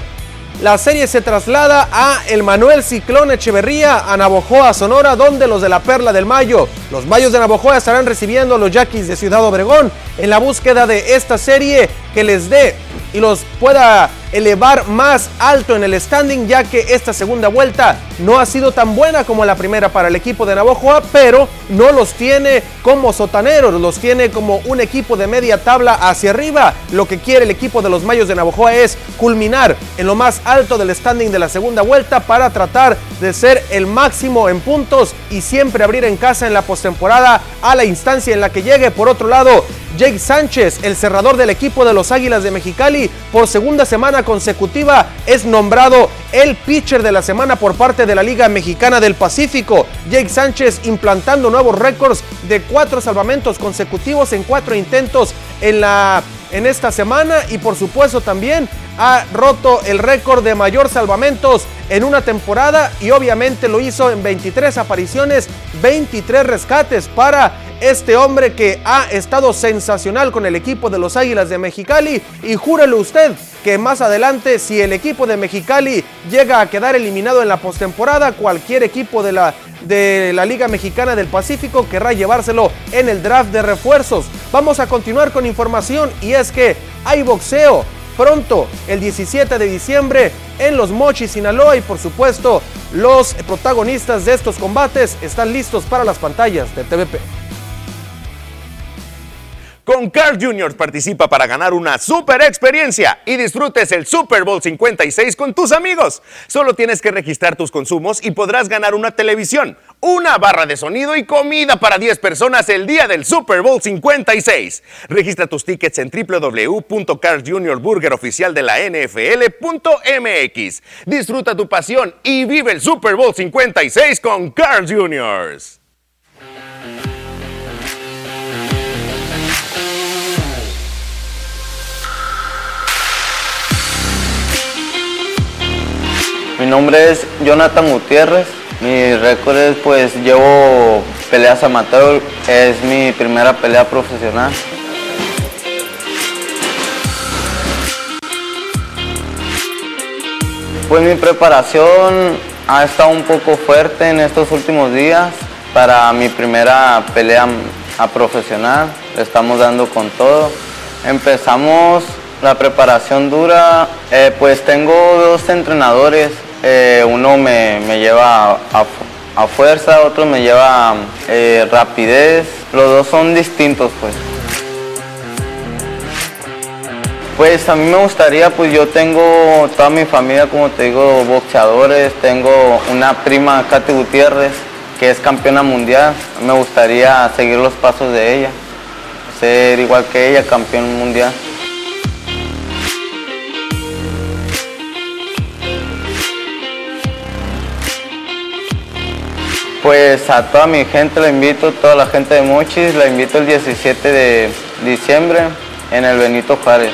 la serie se traslada a el Manuel Ciclón Echeverría, a Navojoa, Sonora, donde los de la Perla del Mayo, los Mayos de Navojoa estarán recibiendo a los Yaquis de Ciudad Obregón en la búsqueda de esta serie que les dé y los pueda elevar más alto en el standing, ya que esta segunda vuelta no ha sido tan buena como la primera para el equipo de Navojoa, pero no los tiene como sotaneros, los tiene como un equipo de media tabla hacia arriba. Lo que quiere el equipo de los Mayos de Navojoa es culminar en lo más alto del standing de la segunda vuelta para tratar de ser el máximo en puntos y siempre abrir en casa en la postemporada a la instancia en la que llegue. Por otro lado, Jake Sánchez, el cerrador del equipo de los Águilas de Mexicali, por segunda semana consecutiva es nombrado el pitcher de la semana por parte de la Liga Mexicana del Pacífico. Jake Sánchez implantando nuevos récords de cuatro salvamentos consecutivos en cuatro intentos en, la, en esta semana y por supuesto también ha roto el récord de mayor salvamentos en una temporada y obviamente lo hizo en 23 apariciones, 23 rescates para este hombre que ha estado sensacional con el equipo de los Águilas de Mexicali y júrelo usted que más adelante si el equipo de Mexicali llega a quedar eliminado en la postemporada, cualquier equipo de la, de la Liga Mexicana del Pacífico querrá llevárselo en el draft de refuerzos. Vamos a continuar con información y es que hay boxeo pronto, el 17 de diciembre, en Los Mochis, Sinaloa y por supuesto los protagonistas de estos combates están listos para las pantallas de TVP. Con Carl Jr. participa para ganar una super experiencia y disfrutes el Super Bowl 56 con tus amigos. Solo tienes que registrar tus consumos y podrás ganar una televisión, una barra de sonido y comida para 10 personas el día del Super Bowl 56. Registra tus tickets en www.carljuniorburgeroficial de la NFL.mx. Disfruta tu pasión y vive el Super Bowl 56 con Carl Jr. Mi nombre es Jonathan Gutiérrez. Mi récord es pues llevo peleas amateur, es mi primera pelea profesional. Pues mi preparación ha estado un poco fuerte en estos últimos días para mi primera pelea a profesional. Estamos dando con todo. Empezamos la preparación dura, eh, pues tengo dos entrenadores eh, uno me, lleva a, fuerza, otro me lleva eh, rapidez. Los dos son distintos, pues. Pues a mí me gustaría, pues yo tengo toda mi familia, como te digo, boxeadores. Tengo una prima, Katy Gutiérrez, que es campeona mundial. Me gustaría seguir los pasos de ella, ser igual que ella, campeón mundial. Pues a toda mi gente la invito, toda la gente de Mochis, la invito el 17 de diciembre en el Benito Juárez.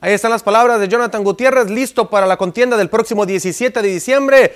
Ahí están las palabras de Jonathan Gutiérrez, listo para la contienda del próximo 17 de diciembre.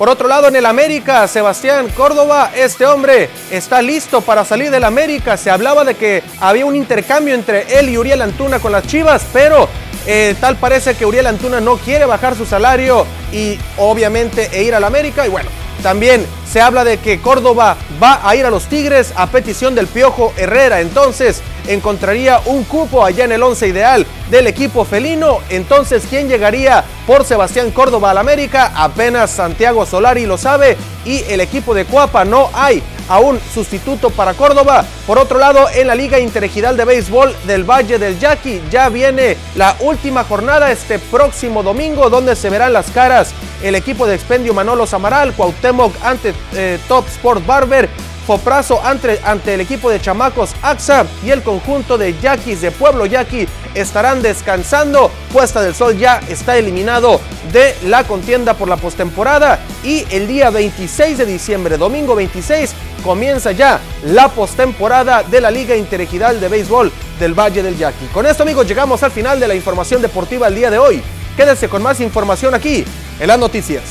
Por otro lado, en el América, Sebastián Córdoba, este hombre está listo para salir del América. Se hablaba de que había un intercambio entre él y Uriel Antuna con las Chivas, pero eh, tal parece que Uriel Antuna no quiere bajar su salario y obviamente e ir al América. Y bueno, también se habla de que Córdoba va a ir a los Tigres a petición del Piojo Herrera. Entonces encontraría un cupo allá en el once ideal del equipo felino. Entonces, ¿quién llegaría por Sebastián Córdoba al América? Apenas Santiago Solari lo sabe y el equipo de Cuapa no hay a un sustituto para Córdoba. Por otro lado, en la Liga Interregional de Béisbol del Valle del Yaqui ya viene la última jornada este próximo domingo donde se verán las caras el equipo de Expendio Manolo Samaral, Cuauhtémoc ante eh, Top Sport Barber, Foprazo ante, ante el equipo de Chamacos AXA y el conjunto de Yaquis de Pueblo Yaqui estarán descansando. Puesta del Sol ya está eliminado de la contienda por la postemporada y el día 26 de diciembre, domingo 26, comienza ya la postemporada de la Liga Interregional de Béisbol del Valle del Yaqui. Con esto amigos llegamos al final de la información deportiva el día de hoy. Quédense con más información aquí en las noticias.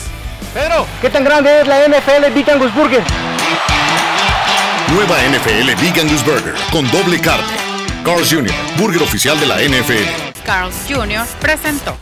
Pero, ¿qué tan grande es la NFL Big Angus Burger? Nueva NFL Big Angus Burger con doble carne. Carl's Jr., burger oficial de la NFL. Carl's Jr. presentó.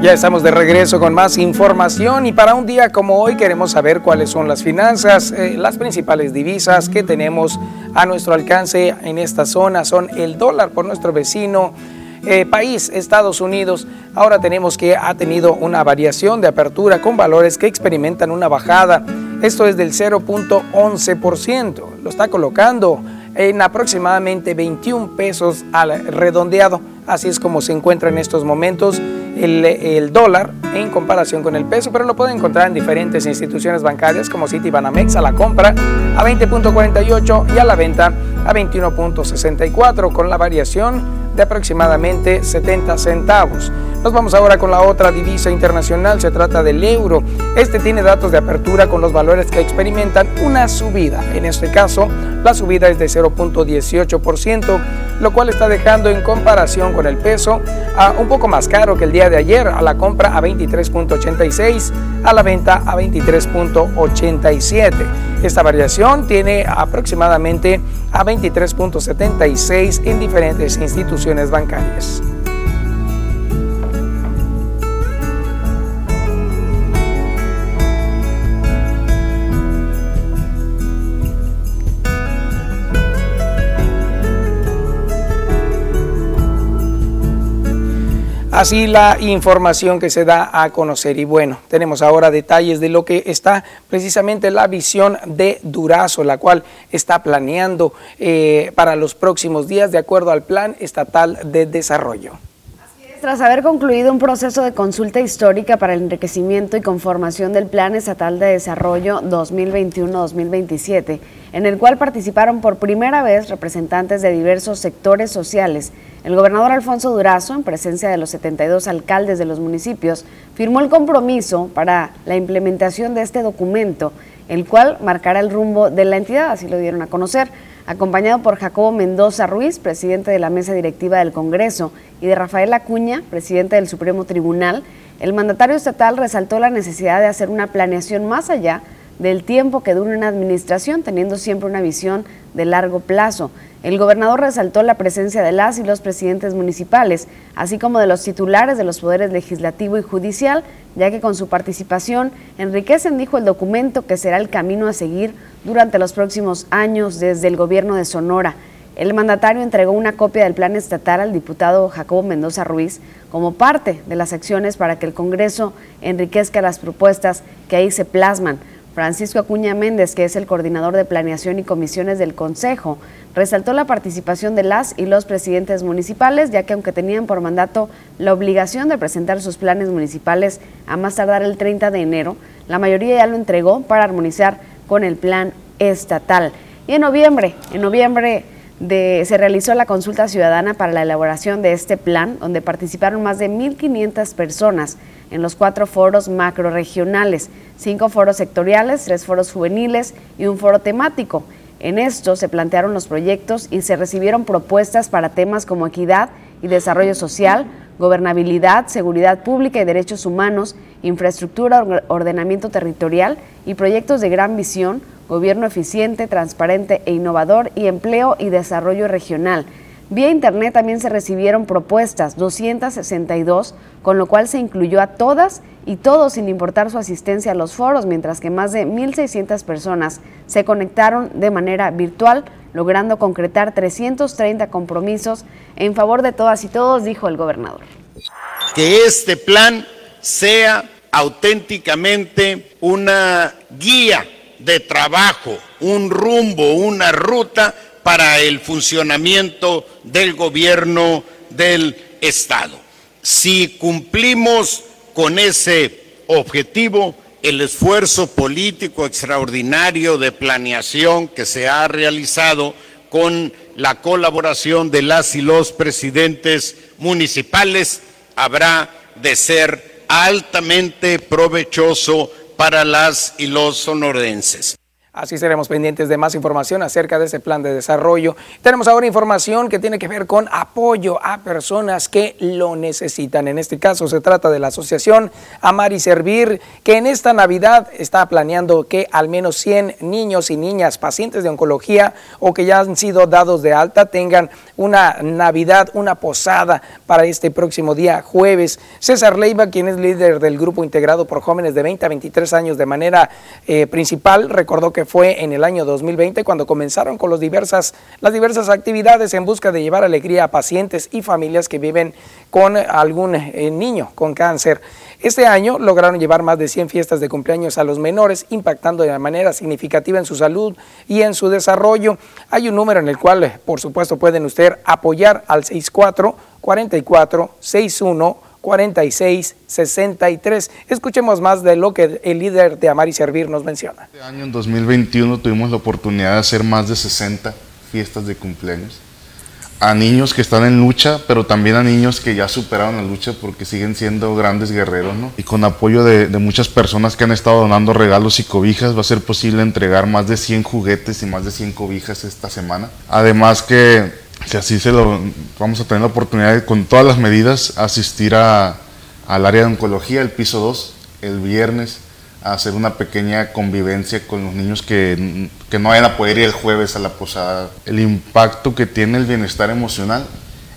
Ya estamos de regreso con más información y para un día como hoy queremos saber cuáles son las finanzas, eh, las principales divisas que tenemos a nuestro alcance en esta zona son el dólar por nuestro vecino eh, país, Estados Unidos. Ahora tenemos que ha tenido una variación de apertura con valores que experimentan una bajada. Esto es del 0.11%. Lo está colocando en aproximadamente 21 pesos al redondeado. Así es como se encuentra en estos momentos el, el, dólar en comparación con el peso, pero lo pueden encontrar en diferentes instituciones bancarias como Citibanamex a la compra a 20.48 y a la venta a 21.64 con la variación de aproximadamente 70 centavos. Nos vamos ahora con la otra divisa internacional, se trata del euro. Este tiene datos de apertura con los valores que experimentan una subida. En este caso, la subida es de 0.18%, lo cual está dejando en comparación con el peso a un poco más caro que el día de ayer, a la compra a 23.86, a la venta a 23.87. Esta variación tiene aproximadamente a 23.76 en diferentes instituciones bancarias. Así la información que se da a conocer. Y bueno, tenemos ahora detalles de lo que está precisamente la visión de Durazo, la cual está planeando eh, para los próximos días de acuerdo al Plan Estatal de Desarrollo. Tras haber concluido un proceso de consulta histórica para el enriquecimiento y conformación del Plan Estatal de Desarrollo 2021-2027, en el cual participaron por primera vez representantes de diversos sectores sociales, el gobernador Alfonso Durazo, en presencia de los 72 alcaldes de los municipios, firmó el compromiso para la implementación de este documento, el cual marcará el rumbo de la entidad, así lo dieron a conocer acompañado por Jacobo Mendoza Ruiz, presidente de la mesa directiva del Congreso, y de Rafael Acuña, presidente del Supremo Tribunal, el mandatario estatal resaltó la necesidad de hacer una planeación más allá del tiempo que dura una administración, teniendo siempre una visión de largo plazo. El gobernador resaltó la presencia de las y los presidentes municipales, así como de los titulares de los poderes legislativo y judicial, ya que con su participación enriquecen, dijo el documento, que será el camino a seguir durante los próximos años desde el gobierno de Sonora. El mandatario entregó una copia del plan estatal al diputado Jacobo Mendoza Ruiz como parte de las acciones para que el Congreso enriquezca las propuestas que ahí se plasman. Francisco Acuña Méndez, que es el coordinador de planeación y comisiones del Consejo, resaltó la participación de las y los presidentes municipales, ya que aunque tenían por mandato la obligación de presentar sus planes municipales a más tardar el 30 de enero, la mayoría ya lo entregó para armonizar con el plan estatal. Y en noviembre, en noviembre se realizó la consulta ciudadana para la elaboración de este plan, donde participaron más de 1.500 personas en los cuatro foros macroregionales, cinco foros sectoriales, tres foros juveniles y un foro temático. En esto se plantearon los proyectos y se recibieron propuestas para temas como equidad y desarrollo social, gobernabilidad, seguridad pública y derechos humanos, infraestructura, ordenamiento territorial y proyectos de gran visión, gobierno eficiente, transparente e innovador y empleo y desarrollo regional. Vía Internet también se recibieron propuestas, 262, con lo cual se incluyó a todas y todos sin importar su asistencia a los foros, mientras que más de 1.600 personas se conectaron de manera virtual, logrando concretar 330 compromisos en favor de todas y todos, dijo el gobernador. Que este plan sea auténticamente una guía de trabajo, un rumbo, una ruta para el funcionamiento del gobierno del Estado. Si cumplimos con ese objetivo, el esfuerzo político extraordinario de planeación que se ha realizado con la colaboración de las y los presidentes municipales habrá de ser altamente provechoso para las y los sonorenses. Así seremos pendientes de más información acerca de ese plan de desarrollo. Tenemos ahora información que tiene que ver con apoyo a personas que lo necesitan. En este caso se trata de la asociación Amar y Servir, que en esta Navidad está planeando que al menos 100 niños y niñas pacientes de oncología o que ya han sido dados de alta tengan una Navidad, una posada para este próximo día jueves. César Leiva, quien es líder del grupo integrado por jóvenes de 20 a 23 años de manera eh, principal, recordó que fue en el año 2020 cuando comenzaron con diversas, las diversas actividades en busca de llevar alegría a pacientes y familias que viven con algún eh, niño con cáncer. Este año lograron llevar más de 100 fiestas de cumpleaños a los menores, impactando de manera significativa en su salud y en su desarrollo. Hay un número en el cual, eh, por supuesto, pueden usted apoyar al 64 44 61 46 63. Escuchemos más de lo que el líder de Amar y Servir nos menciona. Este año, en 2021, tuvimos la oportunidad de hacer más de 60 fiestas de cumpleaños a niños que están en lucha, pero también a niños que ya superaron la lucha porque siguen siendo grandes guerreros, ¿no? Y con apoyo de, de, muchas personas que han estado donando regalos y cobijas, va a ser posible entregar más de 100 juguetes y más de 100 cobijas esta semana. Además que si así se lo vamos a tener la oportunidad de, con todas las medidas asistir a, al área de oncología, el piso 2, el viernes, a hacer una pequeña convivencia con los niños que, que no vayan a poder ir el jueves a la posada. El impacto que tiene el bienestar emocional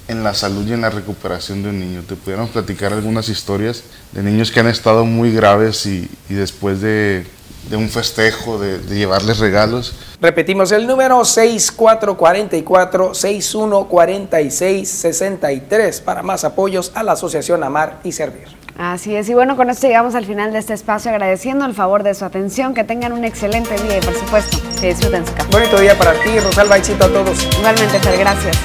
en la salud y en la recuperación de un niño. Te pudiéramos platicar algunas historias de niños que han estado muy graves y, y después de, de, un festejo, de, de llevarles regalos, Repetimos el número 6444-6146-63 para más apoyos a la Asociación Amar y Servir. Así es, y bueno, con esto llegamos al final de este espacio agradeciendo el favor de su atención, que tengan un excelente día y por supuesto, que disfruten su café. Bonito día para ti, Rosalba, éxito a todos. Igualmente, Fer, gracias.